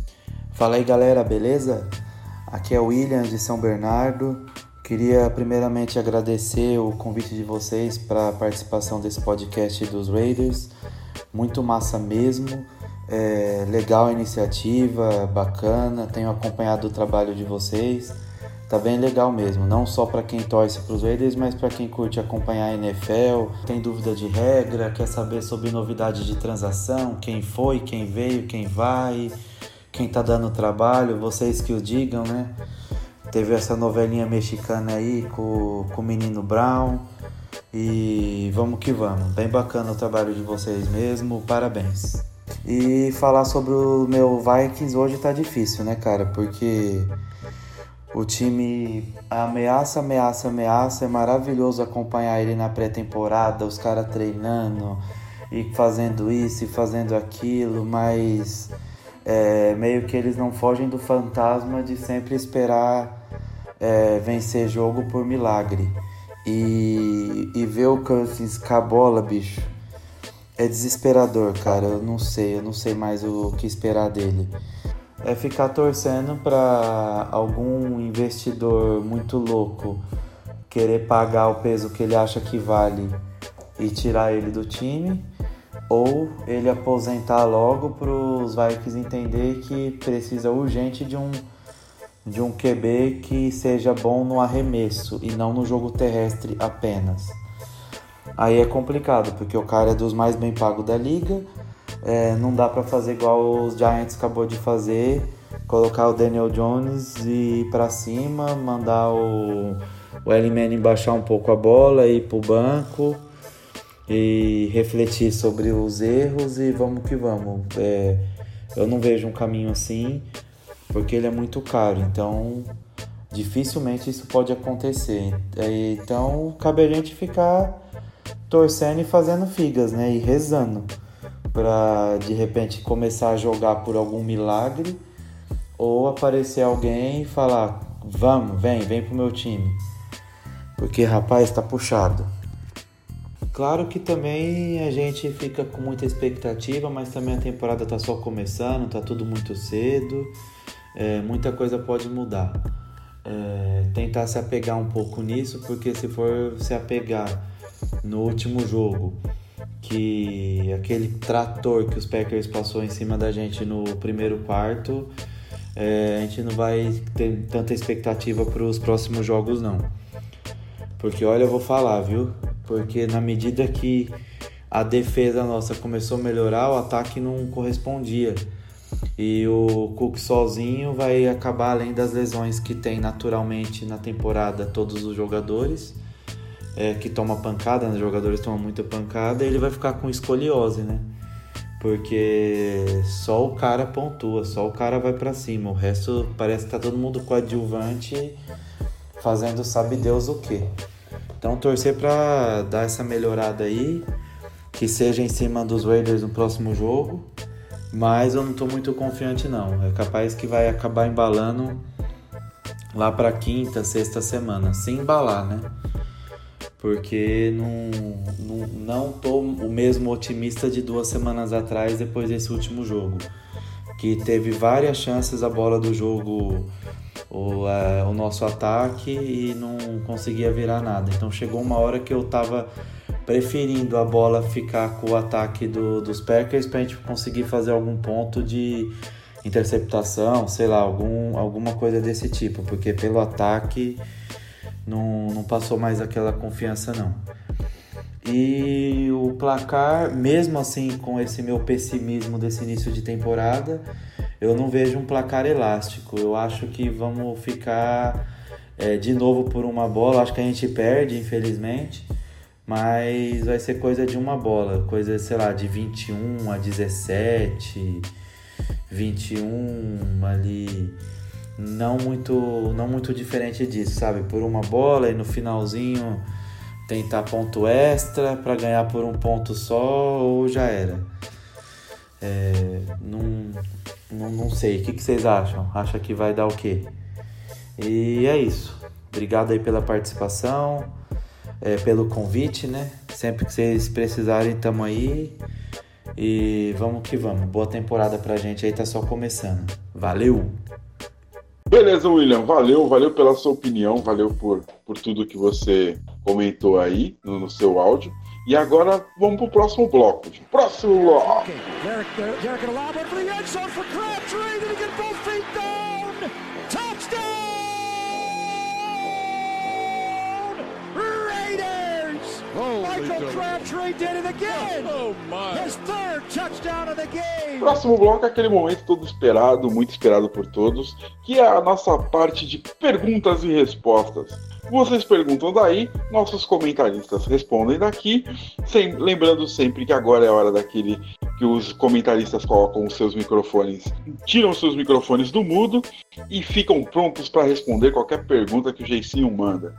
Fala aí, galera, beleza? Aqui é o William de São Bernardo. Queria primeiramente agradecer o convite de vocês para a participação desse podcast dos Raiders. Muito massa mesmo. É, legal a iniciativa, bacana. Tenho acompanhado o trabalho de vocês. Tá bem legal mesmo, não só para quem torce para os Raiders, mas para quem curte acompanhar a NFL, tem dúvida de regra, quer saber sobre novidade de transação, quem foi, quem veio, quem vai, quem tá dando trabalho, vocês que o digam, né? Teve essa novelinha mexicana aí com, com o menino Brown. E vamos que vamos. Bem bacana o trabalho de vocês mesmo. Parabéns. E falar sobre o meu Vikings hoje tá difícil, né, cara? Porque o time ameaça, ameaça, ameaça. É maravilhoso acompanhar ele na pré-temporada, os caras treinando e fazendo isso e fazendo aquilo, mas é, meio que eles não fogem do fantasma de sempre esperar é, vencer jogo por milagre. E, e ver o Cousins com a bola, bicho, é desesperador, cara. Eu não sei, eu não sei mais o que esperar dele. É ficar torcendo para algum investidor muito louco querer pagar o peso que ele acha que vale e tirar ele do time, ou ele aposentar logo para os Vikings entender que precisa urgente de um de um QB que seja bom no arremesso e não no jogo terrestre apenas. Aí é complicado, porque o cara é dos mais bem pagos da liga, é, não dá para fazer igual os Giants acabou de fazer, colocar o Daniel Jones e ir para cima, mandar o, o Manning baixar um pouco a bola, ir pro banco e refletir sobre os erros e vamos que vamos. É, eu não vejo um caminho assim porque ele é muito caro, então dificilmente isso pode acontecer. É, então cabe a gente ficar torcendo e fazendo figas, né? E rezando para de repente começar a jogar por algum milagre ou aparecer alguém e falar: "Vamos, vem, vem pro meu time". Porque rapaz, tá puxado. Claro que também a gente fica com muita expectativa, mas também a temporada tá só começando, tá tudo muito cedo é, muita coisa pode mudar. É, tentar se apegar um pouco nisso, porque se for se apegar no último jogo, que aquele trator que os Packers passou em cima da gente no primeiro quarto, é, a gente não vai ter tanta expectativa para os próximos jogos não. Porque olha, eu vou falar, viu? Porque na medida que a defesa nossa começou a melhorar, o ataque não correspondia. E o Cook sozinho vai acabar além das lesões que tem naturalmente na temporada todos os jogadores, é, que toma pancada, né? os jogadores tomam muita pancada, ele vai ficar com escoliose, né? Porque só o cara pontua, só o cara vai para cima, o resto parece que tá todo mundo coadjuvante fazendo sabe Deus o que. Então torcer para dar essa melhorada aí, que seja em cima dos Raiders no próximo jogo mas eu não estou muito confiante não. É capaz que vai acabar embalando lá para quinta, sexta semana, sem embalar, né? Porque não, não, não tô o mesmo otimista de duas semanas atrás depois desse último jogo. Que teve várias chances a bola do jogo, o, é, o nosso ataque e não conseguia virar nada. Então chegou uma hora que eu tava preferindo a bola ficar com o ataque do, dos Packers para a gente conseguir fazer algum ponto de interceptação, sei lá, algum, alguma coisa desse tipo, porque pelo ataque não, não passou mais aquela confiança não. E o placar, mesmo assim com esse meu pessimismo desse início de temporada, eu não vejo um placar elástico. Eu acho que vamos ficar é, de novo por uma bola. Acho que a gente perde, infelizmente mas vai ser coisa de uma bola, coisa, sei lá, de 21 a 17, 21 ali, não muito, não muito diferente disso, sabe? Por uma bola e no finalzinho tentar ponto extra para ganhar por um ponto só ou já era. É, não, não, não sei, o que, que vocês acham? Acha que vai dar o quê? E é isso. Obrigado aí pela participação é, pelo convite, né? Sempre que vocês precisarem, tamo aí. E vamos que vamos. Boa temporada pra gente aí, tá só começando. Valeu! Beleza, William, valeu, valeu pela sua opinião, valeu por, por tudo que você comentou aí no, no seu áudio. E agora vamos pro próximo bloco. Próximo bloco. Próximo bloco é aquele momento todo esperado, muito esperado por todos, que é a nossa parte de perguntas e respostas. Vocês perguntam daí, nossos comentaristas respondem daqui, sem- lembrando sempre que agora é a hora daquele que os comentaristas colocam os seus microfones, tiram os seus microfones do mudo e ficam prontos para responder qualquer pergunta que o Geicinho manda.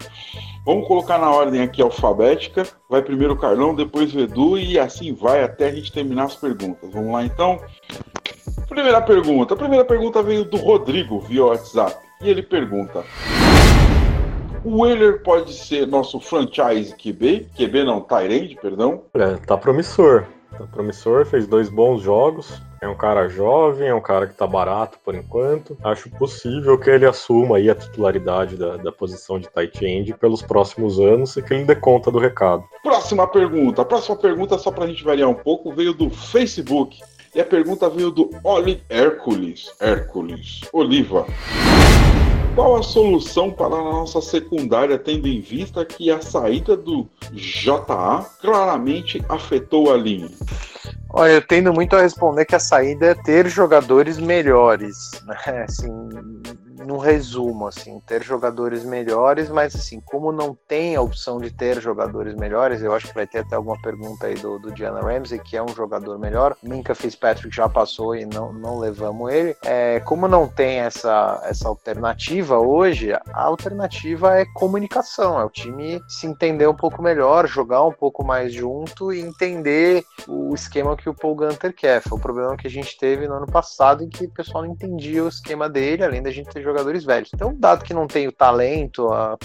Vamos colocar na ordem aqui alfabética. Vai primeiro o Carlão, depois o Edu e assim vai até a gente terminar as perguntas. Vamos lá então? Primeira pergunta. A primeira pergunta veio do Rodrigo via WhatsApp. E ele pergunta: O Wheeler pode ser nosso franchise QB? QB não, Tyrande, perdão. Olha, tá promissor. Tá promissor, fez dois bons jogos. É um cara jovem, é um cara que tá barato por enquanto. Acho possível que ele assuma aí a titularidade da, da posição de tight end pelos próximos anos e que ele dê conta do recado. Próxima pergunta. A próxima pergunta, só pra gente variar um pouco, veio do Facebook. E a pergunta veio do Oli Hércules. Hércules. Oliva. Qual a solução para a nossa secundária, tendo em vista que a saída do JA claramente afetou a linha? Olha, eu tendo muito a responder que a saída é ter jogadores melhores, né? Assim, no resumo, assim, ter jogadores melhores, mas assim, como não tem a opção de ter jogadores melhores, eu acho que vai ter até alguma pergunta aí do, do Diana Ramsey, que é um jogador melhor. Minka Fitzpatrick já passou e não, não levamos ele. É, como não tem essa, essa alternativa hoje, a alternativa é comunicação, é o time se entender um pouco melhor, jogar um pouco mais junto e entender o esquema que o Paul Gunter quer. Foi o problema que a gente teve no ano passado, em que o pessoal não entendia o esquema dele, além da gente ter jogadores velhos. Então, dado que não tem o talento, a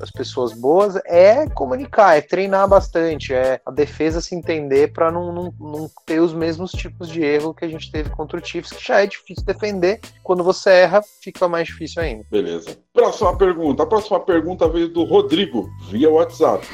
as pessoas boas, é comunicar, é treinar bastante, é a defesa se entender para não, não, não ter os mesmos tipos de erro que a gente teve contra o Chiefs, que já é difícil defender. Quando você erra, fica mais difícil ainda. Beleza. Próxima pergunta. A próxima pergunta veio do Rodrigo, via WhatsApp.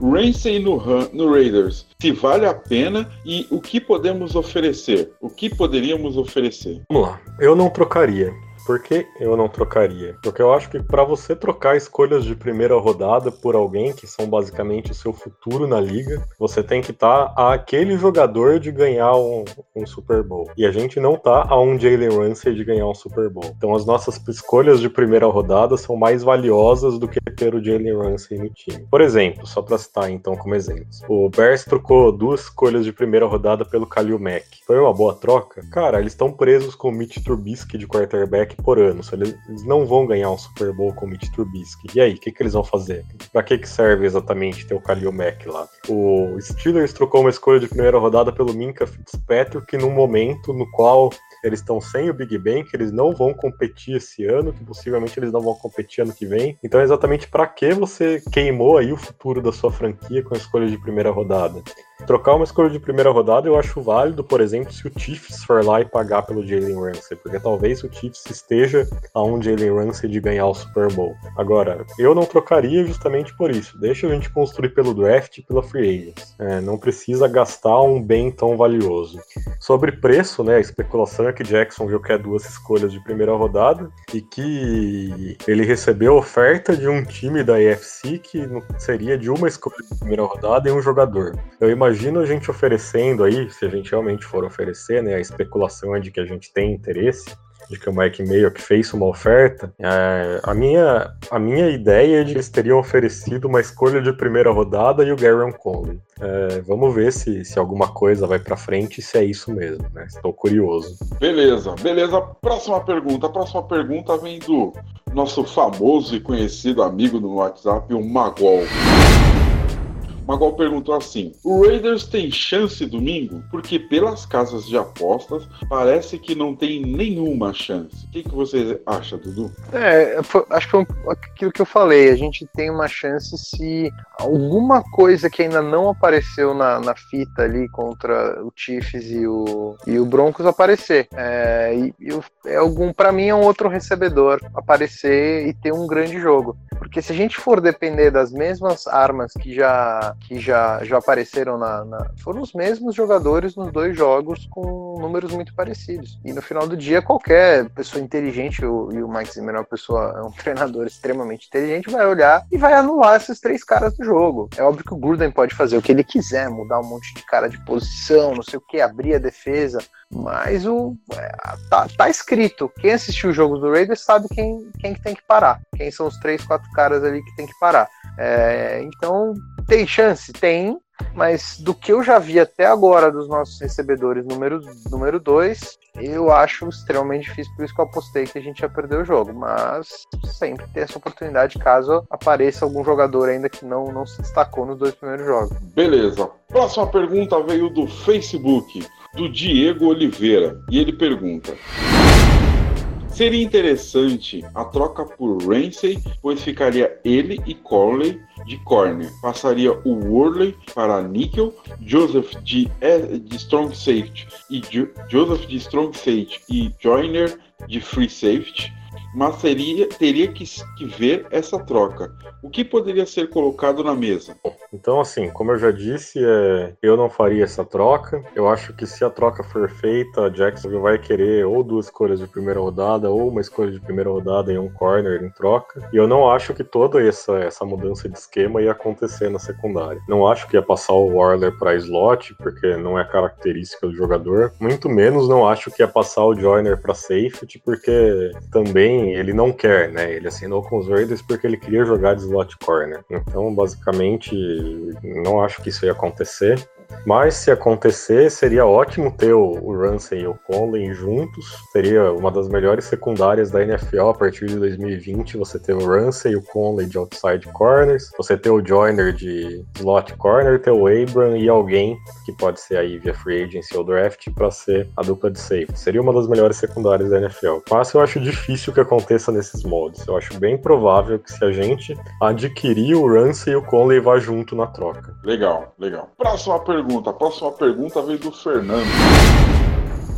Ramsey no, no Raiders, se vale a pena e o que podemos oferecer? O que poderíamos oferecer? Vamos lá. Eu não trocaria. Por que eu não trocaria? Porque eu acho que para você trocar escolhas de primeira rodada por alguém que são basicamente o seu futuro na liga, você tem que estar a aquele jogador de ganhar um, um Super Bowl. E a gente não tá a um Jalen Ramsey de ganhar um Super Bowl. Então as nossas escolhas de primeira rodada são mais valiosas do que ter o Jalen Ramsey no time. Por exemplo, só para citar então como exemplo, o Bears trocou duas escolhas de primeira rodada pelo Khalil Mack. Foi uma boa troca? Cara, eles estão presos com o Mitch Trubisky de quarterback por ano. Eles, não vão ganhar um Super Bowl com o Mitch Trubisky. E aí, o que, que eles vão fazer? Pra que, que serve exatamente ter o Khalil Mack lá? O Steelers trocou uma escolha de primeira rodada pelo Minka Fitzpatrick num momento no qual eles estão sem o Big Ben, que eles não vão competir esse ano, que possivelmente eles não vão competir ano que vem. Então, exatamente para que você queimou aí o futuro da sua franquia com a escolha de primeira rodada? Trocar uma escolha de primeira rodada eu acho válido, por exemplo, se o Chiefs for lá e pagar pelo Jalen Ramsey, porque talvez o Chiefs esteja a um Jalen Ramsey de ganhar o Super Bowl. Agora, eu não trocaria justamente por isso. Deixa a gente construir pelo draft e pela free agents. É, não precisa gastar um bem tão valioso. Sobre preço, né, a especulação é que Jacksonville quer duas escolhas de primeira rodada e que ele recebeu oferta de um time da AFC que seria de uma escolha de primeira rodada e um jogador. Eu imagino a gente oferecendo aí, se a gente realmente for oferecer, né, a especulação é de que a gente tem interesse, de que o Mike Mayock fez uma oferta, é, a, minha, a minha ideia é de que eles teriam oferecido uma escolha de primeira rodada e o Garron Conley. É, vamos ver se, se alguma coisa vai pra frente se é isso mesmo, né? Estou curioso. Beleza, beleza. Próxima pergunta. A próxima pergunta vem do nosso famoso e conhecido amigo no WhatsApp, o Magol. Magal perguntou assim: o Raiders tem chance domingo? Porque pelas casas de apostas parece que não tem nenhuma chance. O que, que você acha, Dudu? É, acho que foi aquilo que eu falei. A gente tem uma chance se alguma coisa que ainda não apareceu na, na fita ali contra o Chiefs e o, e o Broncos aparecer. É, e, e é algum, para mim, é um outro recebedor aparecer e ter um grande jogo. Porque se a gente for depender das mesmas armas que já, que já, já apareceram na, na, Foram os mesmos jogadores nos dois jogos com números muito parecidos. E no final do dia, qualquer pessoa inteligente, o, e o Mike Zimmer é uma pessoa, é um treinador extremamente inteligente, vai olhar e vai anular esses três caras do jogo. É óbvio que o Gruden pode fazer o que ele quiser, mudar um monte de cara de posição, não sei o que, abrir a defesa. Mas o é, tá, tá, escrito. Quem assistiu o jogo do Raiders sabe quem, quem que tem que parar. Quem são os três, quatro caras ali que tem que parar. É, então, tem chance? Tem. Mas do que eu já vi até agora dos nossos recebedores número 2, número dois, eu acho extremamente difícil, por isso que eu apostei que a gente ia perder o jogo. Mas sempre tem essa oportunidade caso apareça algum jogador ainda que não, não se destacou nos dois primeiros jogos. Beleza. Próxima pergunta veio do Facebook do Diego Oliveira e ele pergunta: Seria interessante a troca por Ramsey, pois ficaria ele e Conley de corner. Passaria o Worley para nickel, Joseph de, de strong safety e jo Joseph de strong safety e Joyner de free safety mas seria, teria que, que, ver essa troca. O que poderia ser colocado na mesa? Então, assim, como eu já disse, é, eu não faria essa troca. Eu acho que se a troca for feita, a Jacksonville vai querer ou duas escolhas de primeira rodada ou uma escolha de primeira rodada e um corner em troca. E eu não acho que toda essa, essa mudança de esquema ia acontecer na secundária. Não acho que ia passar o Warler para slot, porque não é característica do jogador. Muito menos não acho que ia passar o Joyner para safety, porque também ele não quer, né? Ele assinou com os Raiders porque ele queria jogar de slot corner. Então, basicamente, não acho que isso ia acontecer. Mas se acontecer, seria ótimo ter o, Ramsey e o Conley juntos. Seria uma das melhores secundárias da NFL a partir de 2020. Você ter o Ramsey e o Conley de outside corners. Você ter o Joyner de slot corner, ter o Abram e alguém que pode ser aí via free agency ou draft para ser a dupla de safety. Seria uma das melhores secundárias da NFL. Mas eu acho difícil que aconteça nesses moldes. Eu acho bem provável que se a gente adquirir o Ramsey e o Conley vá junto na troca. Legal, legal. Próxima pergunta pergunta. A próxima pergunta veio do Fernando.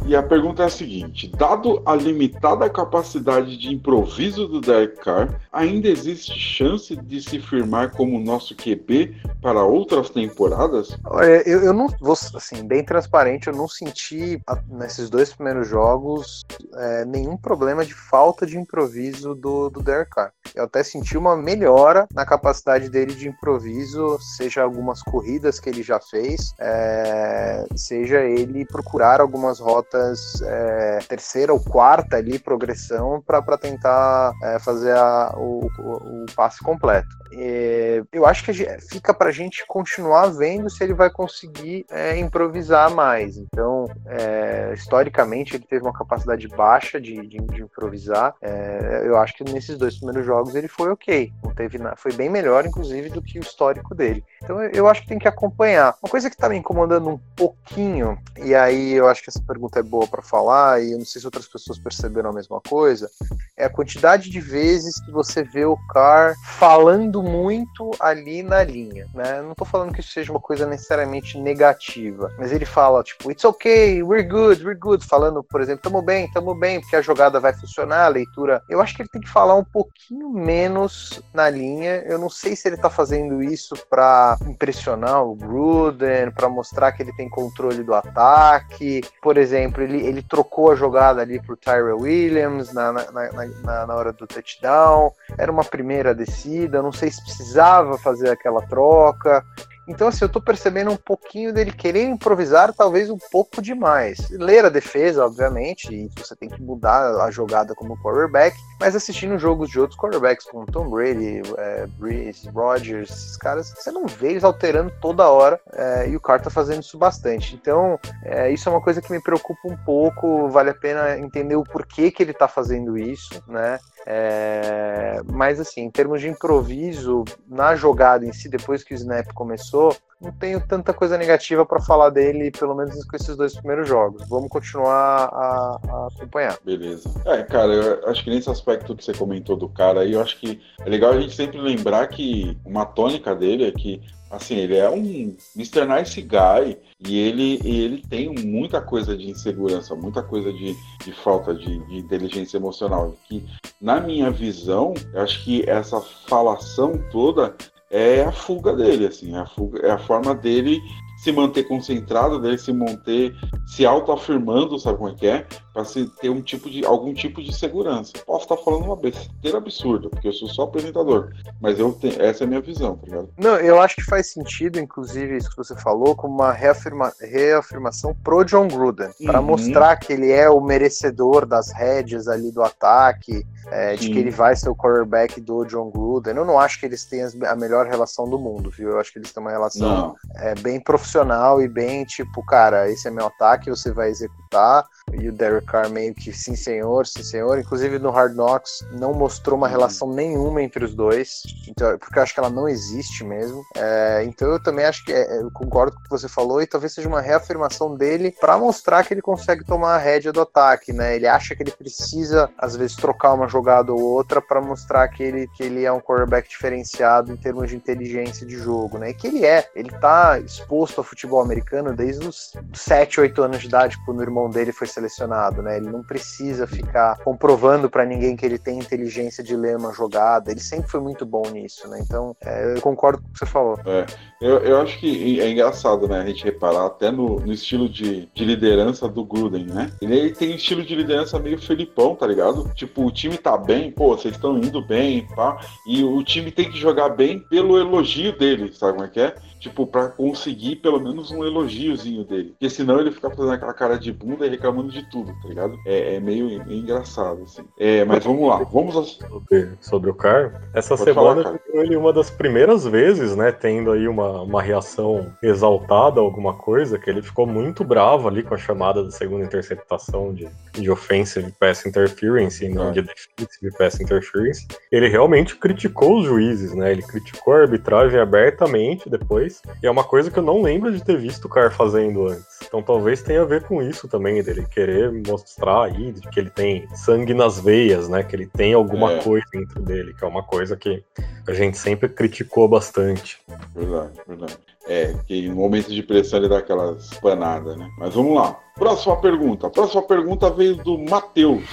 E a pergunta é a seguinte: dado a limitada capacidade de improviso do Derek Carr, ainda existe chance de se firmar como nosso QB para outras temporadas? Eu, eu não vou, assim, bem transparente, eu não senti nesses dois primeiros jogos é, nenhum problema de falta de improviso do, do Derek Carr. Eu até senti uma melhora na capacidade dele de improviso, seja algumas corridas que ele já fez, é, seja ele procurar algumas rotas é, terceira ou quarta ali progressão para tentar é, fazer a, o, o, o, passe completo. E, eu acho que fica para a gente continuar vendo se ele vai conseguir é, improvisar mais. Então, é, historicamente, ele teve uma capacidade baixa de, de, de improvisar. É, eu acho que nesses dois primeiros jogos ele foi ok. Não teve foi bem melhor, inclusive, do que o histórico dele. Então, eu acho que tem que acompanhar. Uma coisa que está me incomodando um pouquinho, e aí eu acho que essa pergunta é boa para falar, e eu não sei se outras pessoas perceberam a mesma coisa, é a quantidade de vezes que você vê o Carr falando muito ali na linha, né? Não tô falando que isso seja uma coisa necessariamente negativa, mas ele fala, tipo, it's okay, we're good, we're good, falando, por exemplo, tamo bem, tamo bem, porque a jogada vai funcionar, a leitura. Eu acho que ele tem que falar um pouquinho menos na linha. Eu não sei se ele tá fazendo isso para impressionar o Gruden, para mostrar que ele tem controle do ataque. Por exemplo, ele, ele trocou a jogada ali pro Tyrell Williams na, na, na, na, hora do touchdown. Era uma primeira descida, não sei se precisava fazer aquela troca. Então, assim, eu tô percebendo um pouquinho dele querer improvisar, talvez um pouco demais. Ler a defesa, obviamente, e você tem que mudar a jogada como quarterback, Mas assistindo jogos de outros quarterbacks, como Tom Brady, é, Breeze, Rodgers, esses caras, você não vê eles alterando toda hora é, e o Carr tá fazendo isso bastante. Então, é, isso é uma coisa que me preocupa um pouco, vale a pena entender o porquê que ele tá fazendo isso, né? É, mas assim, em termos de improviso na jogada em si, depois que o snap começou, não tenho tanta coisa negativa para falar dele, pelo menos com esses dois primeiros jogos. Vamos continuar a, a, acompanhar. Beleza. É, cara, eu acho que nesse aspecto que você comentou do cara aí, eu acho que é legal a gente sempre lembrar que uma tônica dele é que assim, ele é um Mr. Nice Guy e ele, ele tem muita coisa de insegurança, muita coisa de, de falta de, de inteligência emocional. Que, na minha visão, eu acho que essa falação toda é a fuga dele, assim, é a, fuga, é a forma dele se manter concentrado, dele se manter se autoafirmando, sabe como é que é? Para se ter um tipo de algum tipo de segurança. Posso estar falando uma besteira absurda, porque eu sou só apresentador, mas eu tenho, essa é a minha visão, tá ligado? Não, eu acho que faz sentido, inclusive, isso que você falou, como uma reafirma, reafirmação pro John Gruden, para uhum. mostrar que ele é o merecedor das rédeas ali do ataque, é, de que ele vai ser o quarterback do John Gruden. Eu não acho que eles tenham a melhor relação do mundo, viu? Eu acho que eles têm uma relação é, bem profissional e bem tipo, cara, esse é meu ataque, você vai executar. E o Derek Carr meio que sim senhor, sim senhor. Inclusive no Hard Knocks não mostrou uma relação nenhuma entre os dois, então, porque eu acho que ela não existe mesmo. É, então eu também acho que é, eu concordo com o que você falou e talvez seja uma reafirmação dele para mostrar que ele consegue tomar a rédea do ataque, né? Ele acha que ele precisa às vezes trocar uma jogada ou outra para mostrar que ele, que ele é um quarterback diferenciado em termos de inteligência de jogo, né? E que ele é. Ele tá exposto ao futebol americano desde os 7, 8 anos de idade, quando o irmão dele foi selecionado, né? Ele não precisa ficar comprovando para ninguém que ele tem inteligência de ler uma jogada. Ele sempre foi muito bom nisso, né? Então, é, eu concordo com o que você falou. É, eu, eu acho que é engraçado, né? A gente reparar até no, no estilo de, de liderança do Gruden, né? Ele tem um estilo de liderança meio Felipão, tá ligado? Tipo, o time tá bem, pô, vocês estão indo bem, pá. E o time tem que jogar bem pelo elogio dele, sabe como é que é? Tipo, para conseguir pelo menos um elogiozinho dele. Porque senão ele fica fazendo aquela cara de bunda e reclamando de tudo, tá ligado? É, é meio, meio, engraçado, assim. É, mas vamos lá, vamos. Sobre, sobre o Car, essa Pode semana falar, ele uma das primeiras vezes, né, tendo aí uma, uma reação exaltada a alguma coisa, que ele ficou muito bravo ali com a chamada da segunda interceptação de, de offensive pass interference e não é. de defensive pass interference. Ele realmente criticou os juízes, né? Ele criticou a arbitragem abertamente depois depois. E é uma coisa que eu não lembro de ter visto o Car fazendo antes. Então talvez tenha a ver com isso também, dele querer mostrar aí que ele tem sangue nas veias, né? Que ele tem alguma é. coisa dentro dele, que é uma coisa que a gente sempre criticou bastante. Verdade, verdade. É, que em momentos de pressão ele dá aquelas panadas, né? Mas vamos lá. Próxima pergunta. A próxima pergunta veio do Matheus.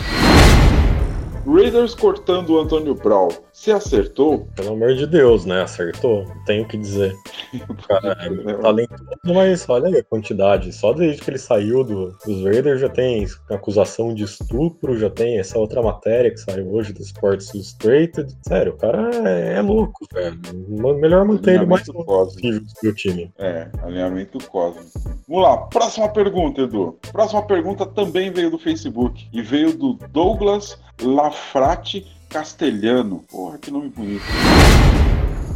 Raiders cortando o Antônio Brown. Se acertou? Pelo amor de Deus, né? Acertou. Tenho o que dizer. O cara é talentoso, mas olha aí a quantidade. Só desde que ele saiu do, dos Raiders já tem acusação de estupro, já tem essa outra matéria que saiu hoje do Sports Illustrated. Sério, o cara é, é louco, velho. Melhor manter ele mais possível do time. É, alinhamento cósmico. Vamos lá, próxima pergunta, Edu. Próxima pergunta também veio do Facebook e veio do Douglas Lafrate Castelhano. Porra, que nome bonito.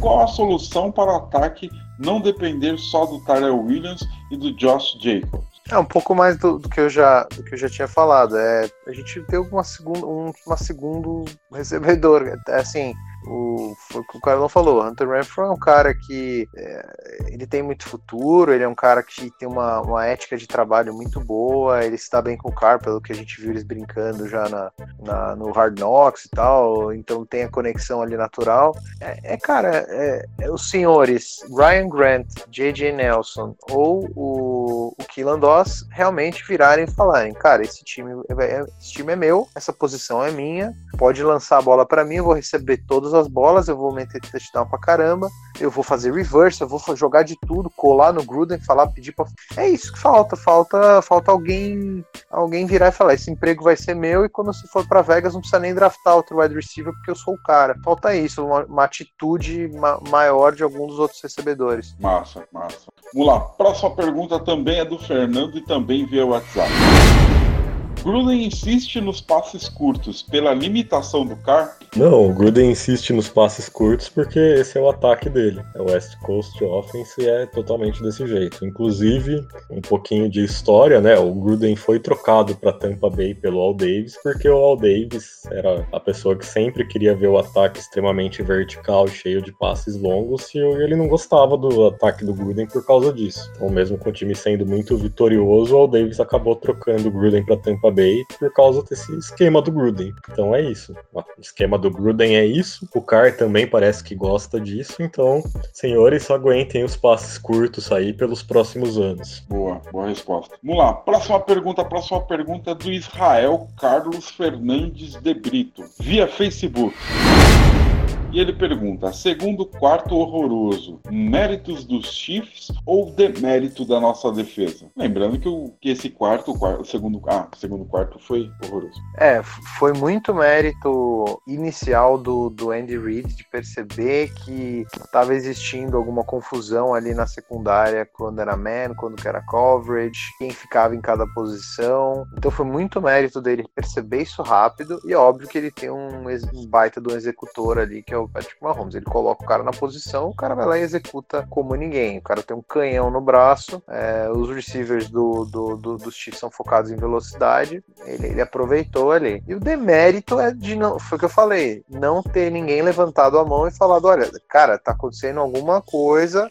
Qual a solução para o ataque não depender só do Tyrell Williams e do Josh Jacobs? É um pouco mais do, do, que eu já do que eu já tinha falado. É a gente ter uma segunda um uma segundo recebedor. É, assim, o, foi o que o falou. Hunter Renfro é um cara que é, ele tem muito futuro, ele é um cara que tem uma, uma ética de trabalho muito boa, ele está bem com o Car, pelo que a gente viu eles brincando já na, na no Hard Knocks e tal, então tem a conexão ali natural. É, é cara, é, é, os senhores Ryan Grant, J.J. Nelson ou o, o Keelan Doss realmente virarem e falarem, cara, esse time, é, esse time é meu, essa posição é minha, pode lançar a bola para mim, eu vou receber todas todas as bolas, eu vou meter touchdown pra caramba, eu vou fazer reverse, eu vou jogar de tudo, colar no Gruden, falar, pedir pra. É isso que falta, falta, falta alguém, alguém virar e falar, esse emprego vai ser meu e quando você for para Vegas não precisa nem draftar outro wide receiver porque eu sou o cara. Falta isso, uma, uma atitude ma maior de alguns dos outros recebedores. Massa, massa. Vamos lá, próxima pergunta também é do Fernando e também via WhatsApp. Gruden insiste nos passes curtos pela limitação do Carr? Não, o Gruden insiste nos passes curtos porque esse é o ataque dele. É o West Coast Offense e é totalmente desse jeito. Inclusive, um pouquinho de história, né? O Gruden foi trocado para Tampa Bay pelo Al Davis porque o Al Davis era a pessoa que sempre queria ver o ataque extremamente vertical e cheio de passes longos e ele não gostava do ataque do Gruden por causa disso. Então, mesmo com o time sendo muito vitorioso, o Al Davis acabou trocando o Gruden para Tampa Bay por causa desse esquema do Gruden. Então é isso. O esquema do Gruden é isso. O Carr também parece que gosta disso. Então, senhores, aguentem os passes curtos aí pelos próximos anos. Boa, boa resposta. Vamos lá. Próxima pergunta. Próxima pergunta é do Israel Carlos Fernandes de Brito, via Facebook. E ele pergunta: segundo quarto horroroso, méritos dos Chiefs ou demérito da nossa defesa? Lembrando que, o, que esse quarto, o segundo, ah, segundo quarto foi horroroso. É, foi muito mérito inicial do, do Andy Reid de perceber que estava existindo alguma confusão ali na secundária quando era man, quando era coverage, quem ficava em cada posição. Então foi muito mérito dele perceber isso rápido e óbvio que ele tem um, um baita do executor ali que é o Patrick Mahomes. Ele coloca o cara na posição, o cara vai lá e executa como ninguém. O cara tem um canhão no braço, é, os receivers do, do, do, dos Chiefs são focados em velocidade, ele, ele aproveitou ali. E o demérito é de não, foi o que eu falei, não ter ninguém levantado a mão e falado, olha, cara, tá acontecendo alguma coisa,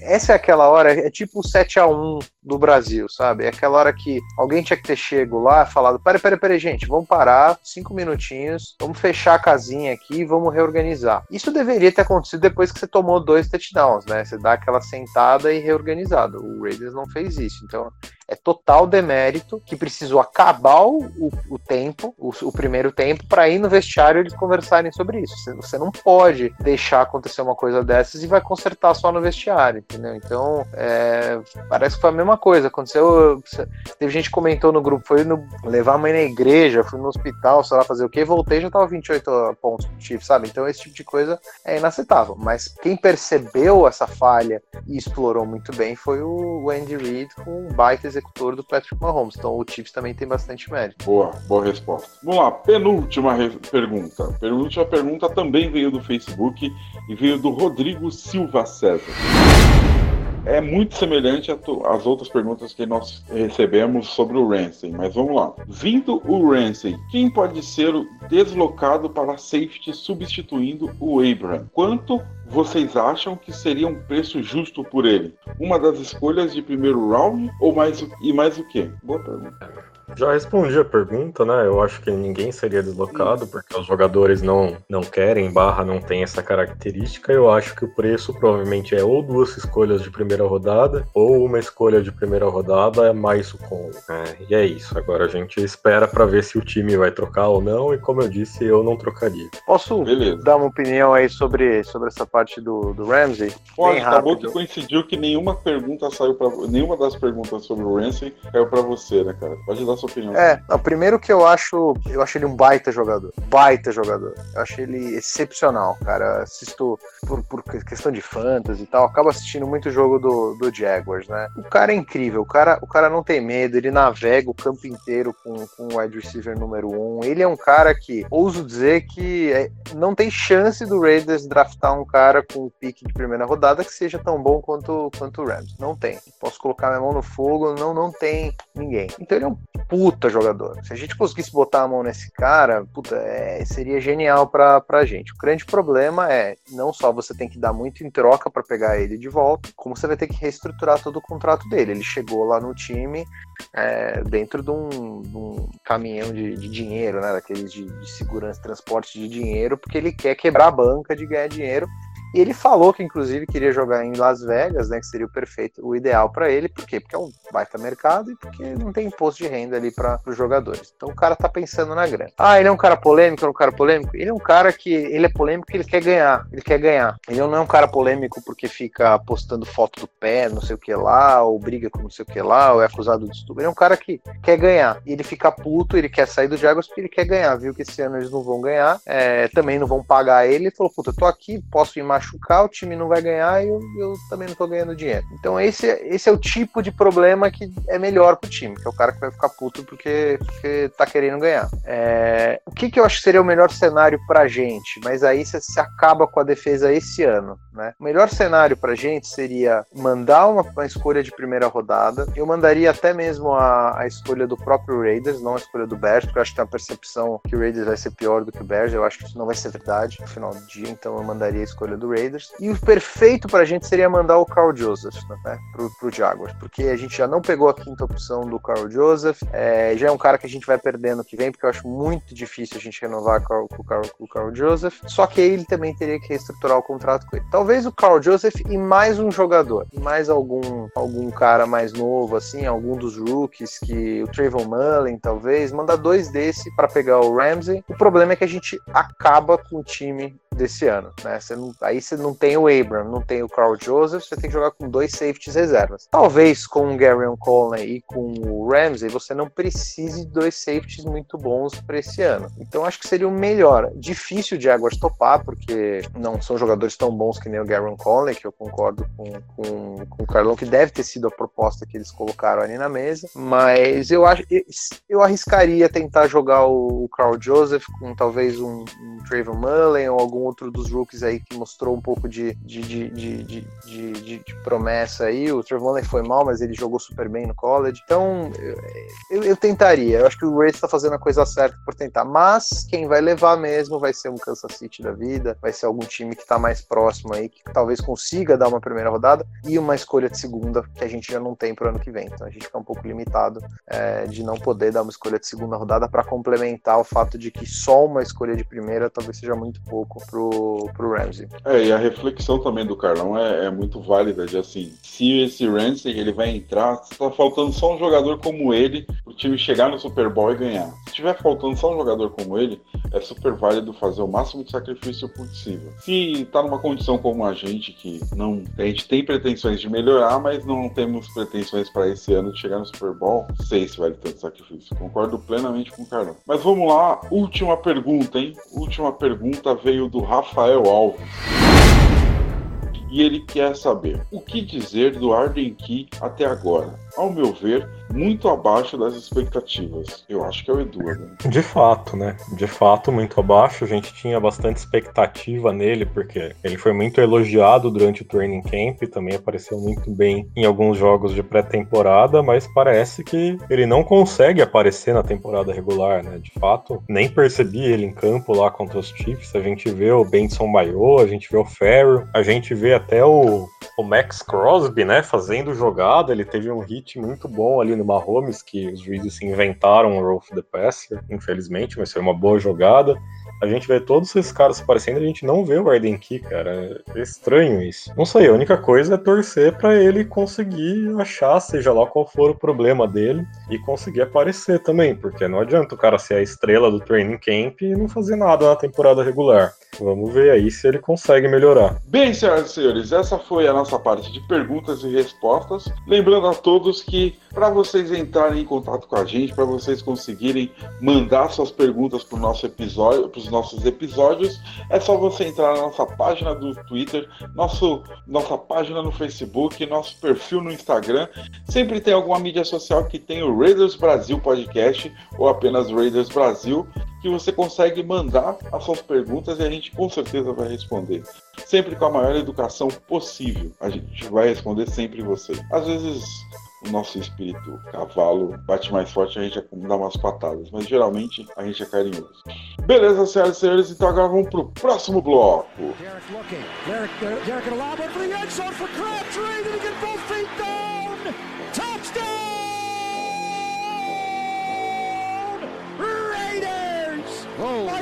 essa é aquela hora, é tipo o 7 a 1 do Brasil, sabe? É aquela hora que alguém tinha que ter chego lá falado: peraí, peraí, peraí, gente, vamos parar, cinco minutinhos, vamos fechar a casinha aqui vamos reorganizar. Isso deveria ter acontecido depois que você tomou dois touchdowns, né? Você dá aquela sentada e reorganizado. O Raiders não fez isso. Então, é total demérito que precisou acabar o, o, tempo, o, o, primeiro tempo, para ir no vestiário eles conversarem sobre isso. Você, você, não pode deixar acontecer uma coisa dessas e vai consertar só no vestiário, entendeu? Então, é, parece que foi a mesma coisa. Aconteceu. Teve gente que comentou no grupo: foi no, levar a mãe na igreja, fui no hospital, sei lá, fazer o quê, voltei já tava 28 pontos pro Chiefs, sabe? Então, esse tipo de coisa é inaceitável. Mas quem percebeu essa falha e explorou muito bem foi o Andy Reid com um baita executor do Patrick Mahomes. Então o Chiefs também tem bastante mérito. Boa, boa resposta. Vamos lá, penúltima pergunta. Penúltima pergunta também veio do Facebook e veio do Rodrigo Silva César é muito semelhante às outras perguntas que nós recebemos sobre o Ramsey, mas vamos lá. Vindo o Ramsey, quem pode ser deslocado para safety substituindo o Abraham? Quanto vocês acham que seria um preço justo por ele? Uma das escolhas de primeiro round ou mais e mais o quê? Boa pergunta. Já respondi a pergunta, né? Eu acho que ninguém seria deslocado, porque os jogadores não, não querem, barra não tem essa característica. Eu acho que o preço provavelmente é ou duas escolhas de primeira rodada, ou uma escolha de primeira rodada é mais o combo. Né? E é isso. Agora a gente espera para ver se o time vai trocar ou não, e como eu disse, eu não trocaria. Posso Beleza. dar uma opinião aí sobre, sobre essa parte do, do Ramsey? Pode, acabou que coincidiu que nenhuma pergunta saiu para nenhuma das perguntas sobre o Ramsey caiu para você, né, cara? Pode dar sua opinião. É, o primeiro que eu acho, eu acho ele um baita jogador. Baita jogador. Eu acho ele excepcional, cara. Assisto por, por questão de fantasy e tal, acabo assistindo muito jogo do, do Jaguars, né? O cara é incrível, o cara, o cara não tem medo, ele navega o campo inteiro com, com o wide receiver número um. Ele é um cara que, ouso dizer que é, não tem chance do Raiders draftar um cara com o pique de primeira rodada que seja tão bom quanto, quanto o Rams. Não tem. Posso colocar minha mão no fogo, não, não tem ninguém. Então ele é um puta jogador. Se a gente conseguisse botar a mão nesse cara, puta, é, seria genial pra, pra gente. O grande problema é não só você tem que dar muito em troca para pegar ele de volta, como você vai ter que reestruturar todo o contrato dele. Ele chegou lá no time é, dentro de um, de um caminhão de, de, dinheiro, né? Daqueles de, de segurança, transporte de dinheiro, porque ele quer quebrar a banca de ganhar dinheiro e ele falou que, inclusive, queria jogar em Las Vegas, né? Que seria o perfeito, o ideal para ele. Por quê? Porque é um baita mercado e porque não tem imposto de renda ali para os jogadores. Então o cara tá pensando na grana. Ah, ele é um cara polêmico, é um cara polêmico? Ele é um cara que ele é polêmico porque ele quer ganhar. Ele quer ganhar. Ele não é um cara polêmico porque fica postando foto do pé, não sei o que lá, ou briga com não sei o que lá, ou é acusado de estupro. Ele é um cara que quer ganhar. E ele fica puto, ele quer sair do Jaguars porque ele quer ganhar. Viu que esse ano eles não vão ganhar, é, também não vão pagar ele. Ele falou, puta, eu tô aqui, posso ir mais machucar, o time não vai ganhar e eu, eu também não tô ganhando dinheiro. Então esse, esse é o tipo de problema que é melhor pro time, que é o cara que vai ficar puto porque, porque tá querendo ganhar. É, o que, que eu acho que seria o melhor cenário pra gente? Mas aí você se acaba com a defesa esse ano. Né? O melhor cenário pra gente seria mandar uma, uma escolha de primeira rodada. Eu mandaria até mesmo a, a escolha do próprio Raiders, não a escolha do Bears, porque eu acho que tem uma percepção que o Raiders vai ser pior do que o Bears. Eu acho que isso não vai ser verdade no final do dia, então eu mandaria a escolha do Raiders. E o perfeito pra gente seria mandar o Carl Joseph né, pro, pro Jaguars, porque a gente já não pegou a quinta opção do Carl Joseph, é, já é um cara que a gente vai perder no que vem, porque eu acho muito difícil a gente renovar com, o Carl, com o Carl Joseph. Só que ele também teria que reestruturar o contrato com ele. Talvez o Carl Joseph e mais um jogador, mais algum, algum cara mais novo, assim, algum dos rookies, que o Trayvon Mullen, talvez, mandar dois desse para pegar o Ramsey. O problema é que a gente acaba com o time desse ano, né? Não, aí você não tem o Abram, não tem o Carl Joseph, você tem que jogar com dois safeties reservas. Talvez com o Gary Conley e com o Ramsey você não precise de dois safeties muito bons para esse ano. Então acho que seria o melhor. Difícil de Águas topar, porque não são jogadores tão bons que nem o Gary Conley, que eu concordo com, com, com o Carlão, que deve ter sido a proposta que eles colocaram ali na mesa. Mas eu acho eu arriscaria tentar jogar o, Carl Joseph com talvez um, um Trayvon Mullen ou algum outro dos rookies aí que mostrou um pouco de, de, de, de, promessa aí. O Trevor foi mal, mas ele jogou super bem no college. Então, eu, eu tentaria. Eu acho que o Rays está fazendo a coisa certa por tentar. Mas quem vai levar mesmo vai ser um Kansas City da vida, vai ser algum time que está mais próximo aí, que talvez consiga dar uma primeira rodada e uma escolha de segunda que a gente já não tem para o ano que vem. Então a gente fica um pouco limitado é, de não poder dar uma escolha de segunda rodada para complementar o fato de que só uma escolha de primeira talvez seja muito pouco pro, pro Ramsey. É, e a reflexão também do Carlão é, é muito válida de assim, se esse Ramsey ele vai entrar, tá faltando só um jogador como ele pro time chegar no Super Bowl e ganhar. Se tiver faltando só um jogador como ele, é super válido fazer o máximo de sacrifício possível. Se tá numa condição como a gente, que não a gente tem pretensões de melhorar, mas não temos pretensões para esse ano de chegar no Super Bowl, sei se vale tanto sacrifício. Concordo plenamente com o Carlão. Mas vamos lá, última pergunta, hein? Última pergunta veio do Rafael Alves e ele quer saber o que dizer do Arden Key até agora. Ao meu ver, muito abaixo das expectativas. Eu acho que é o Eduardo. Né? De fato, né? De fato, muito abaixo. A gente tinha bastante expectativa nele, porque ele foi muito elogiado durante o training camp, também apareceu muito bem em alguns jogos de pré-temporada, mas parece que ele não consegue aparecer na temporada regular, né? De fato, nem percebi ele em campo lá contra os Chiefs. A gente vê o Benson Mayo, a gente vê o Ferro, a gente vê até o, o Max Crosby, né? Fazendo jogada. Ele teve um hit muito bom ali no Mahomes, que os Reeds inventaram o Rolf the Passer, infelizmente, mas foi uma boa jogada. A gente vê todos esses caras aparecendo e a gente não vê o Arden Key, cara. É estranho isso. Não sei, a única coisa é torcer para ele conseguir achar, seja lá qual for o problema dele, e conseguir aparecer também, porque não adianta o cara ser a estrela do training camp e não fazer nada na temporada regular. Vamos ver aí se ele consegue melhorar. Bem, senhoras e senhores, essa foi a nossa parte de perguntas e respostas. Lembrando a todos que para vocês entrarem em contato com a gente, para vocês conseguirem mandar suas perguntas para nosso episódio, para os nossos episódios, é só você entrar na nossa página do Twitter, nosso, nossa página no Facebook, nosso perfil no Instagram. Sempre tem alguma mídia social que tem o Raiders Brasil Podcast ou apenas Raiders Brasil que você consegue mandar as suas perguntas e a gente com certeza vai responder. Sempre com a maior educação possível. A gente vai responder sempre você. Às vezes o nosso espírito cavalo bate mais forte, a gente dá umas patadas, mas geralmente a gente é carinhoso. Beleza, senhoras e senhores, então agora vamos pro próximo bloco. Derek looking. Derek, Derek, Derek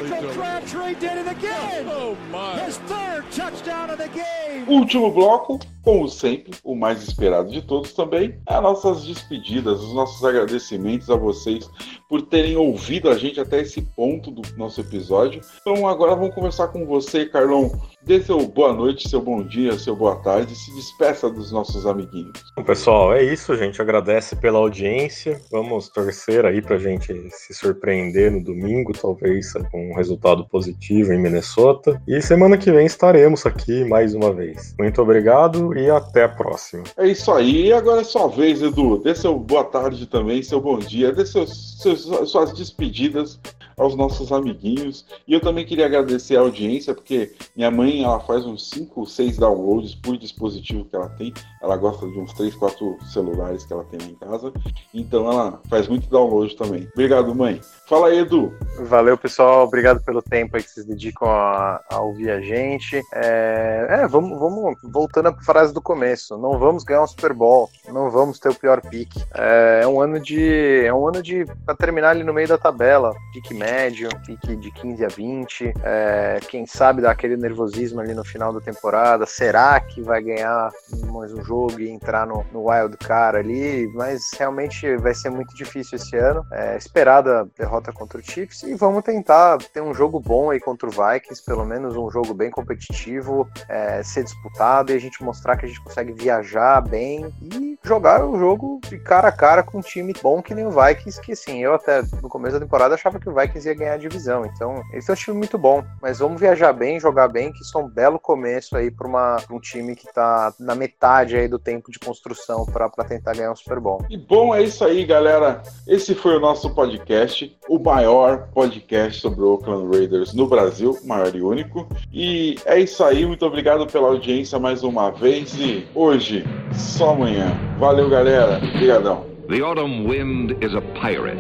Michael Crabtree did it again. Oh, my. His third touchdown of the game. Último bloco, como sempre, o mais esperado de todos também, as nossas despedidas, os nossos agradecimentos a vocês por terem ouvido a gente até esse ponto do nosso episódio. Então agora vamos conversar com você, Carlão. Dê seu boa noite, seu bom dia, seu boa tarde, se despeça dos nossos amiguinhos. Bom, pessoal, é isso, gente agradece pela audiência. Vamos torcer aí pra gente se surpreender no domingo, talvez com um resultado positivo em Minnesota. E semana que vem estaremos aqui mais uma vez. Muito obrigado e até a próxima. É isso aí. Agora é sua vez, Edu. Dê seu boa tarde também, seu bom dia, dê seus, seus, suas despedidas aos nossos amiguinhos. E eu também queria agradecer a audiência, porque minha mãe ela faz uns 5 ou 6 downloads por dispositivo que ela tem. Ela gosta de uns 3, 4 celulares que ela tem em casa. Então ela faz muito download também. Obrigado, mãe. Fala aí, Edu. Valeu, pessoal. Obrigado pelo tempo aí que vocês dedicam a, a ouvir a gente. É, é, vamos, vamos voltando à frase do começo. Não vamos ganhar um Super Bowl. Não vamos ter o pior pique. É, é um ano de. É um ano de. pra terminar ali no meio da tabela. Pique médio, pique de 15 a 20. É, quem sabe dar aquele nervosismo ali no final da temporada. Será que vai ganhar mais um jogo e entrar no, no wild card ali? Mas realmente vai ser muito difícil esse ano. É, esperada derrota derrota contra o Chiefs e vamos tentar ter um jogo bom aí contra o Vikings, pelo menos um jogo bem competitivo, é, ser disputado e a gente mostrar que a gente consegue viajar bem e jogar o jogo de cara a cara com um time bom que nem o Vikings, que assim, eu até no começo da temporada achava que o Vikings ia ganhar a divisão, então esse é um time muito bom, mas vamos viajar bem, jogar bem, que isso é um belo começo aí para um time que tá na metade aí do tempo de construção para tentar ganhar um Super Bowl. E bom, é isso aí, galera. Esse foi o nosso podcast o maior podcast sobre o Oakland Raiders no Brasil, maior e único. E é isso aí, muito obrigado pela audiência mais uma vez e hoje, só amanhã. Valeu, galera. Obrigadão. The autumn wind is a pirate,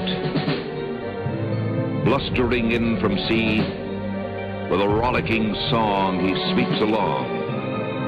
blustering in from sea, with a rollicking song he sweeps along,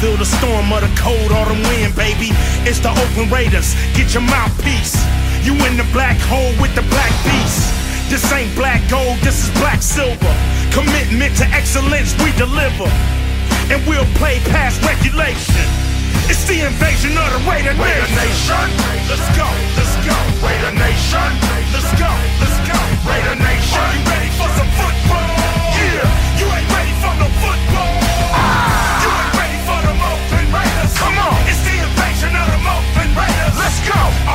Feel the storm of the cold autumn wind, baby. It's the Oakland Raiders. Get your mouthpiece. You in the black hole with the black beast. This ain't black gold, this is black silver. Commitment to excellence, we deliver. And we'll play past regulation. It's the invasion of the Raider, Raider Nation. Let's go, let's go. Raider Nation. Let's go, let's go. Raider Nation. Are you ready for some football?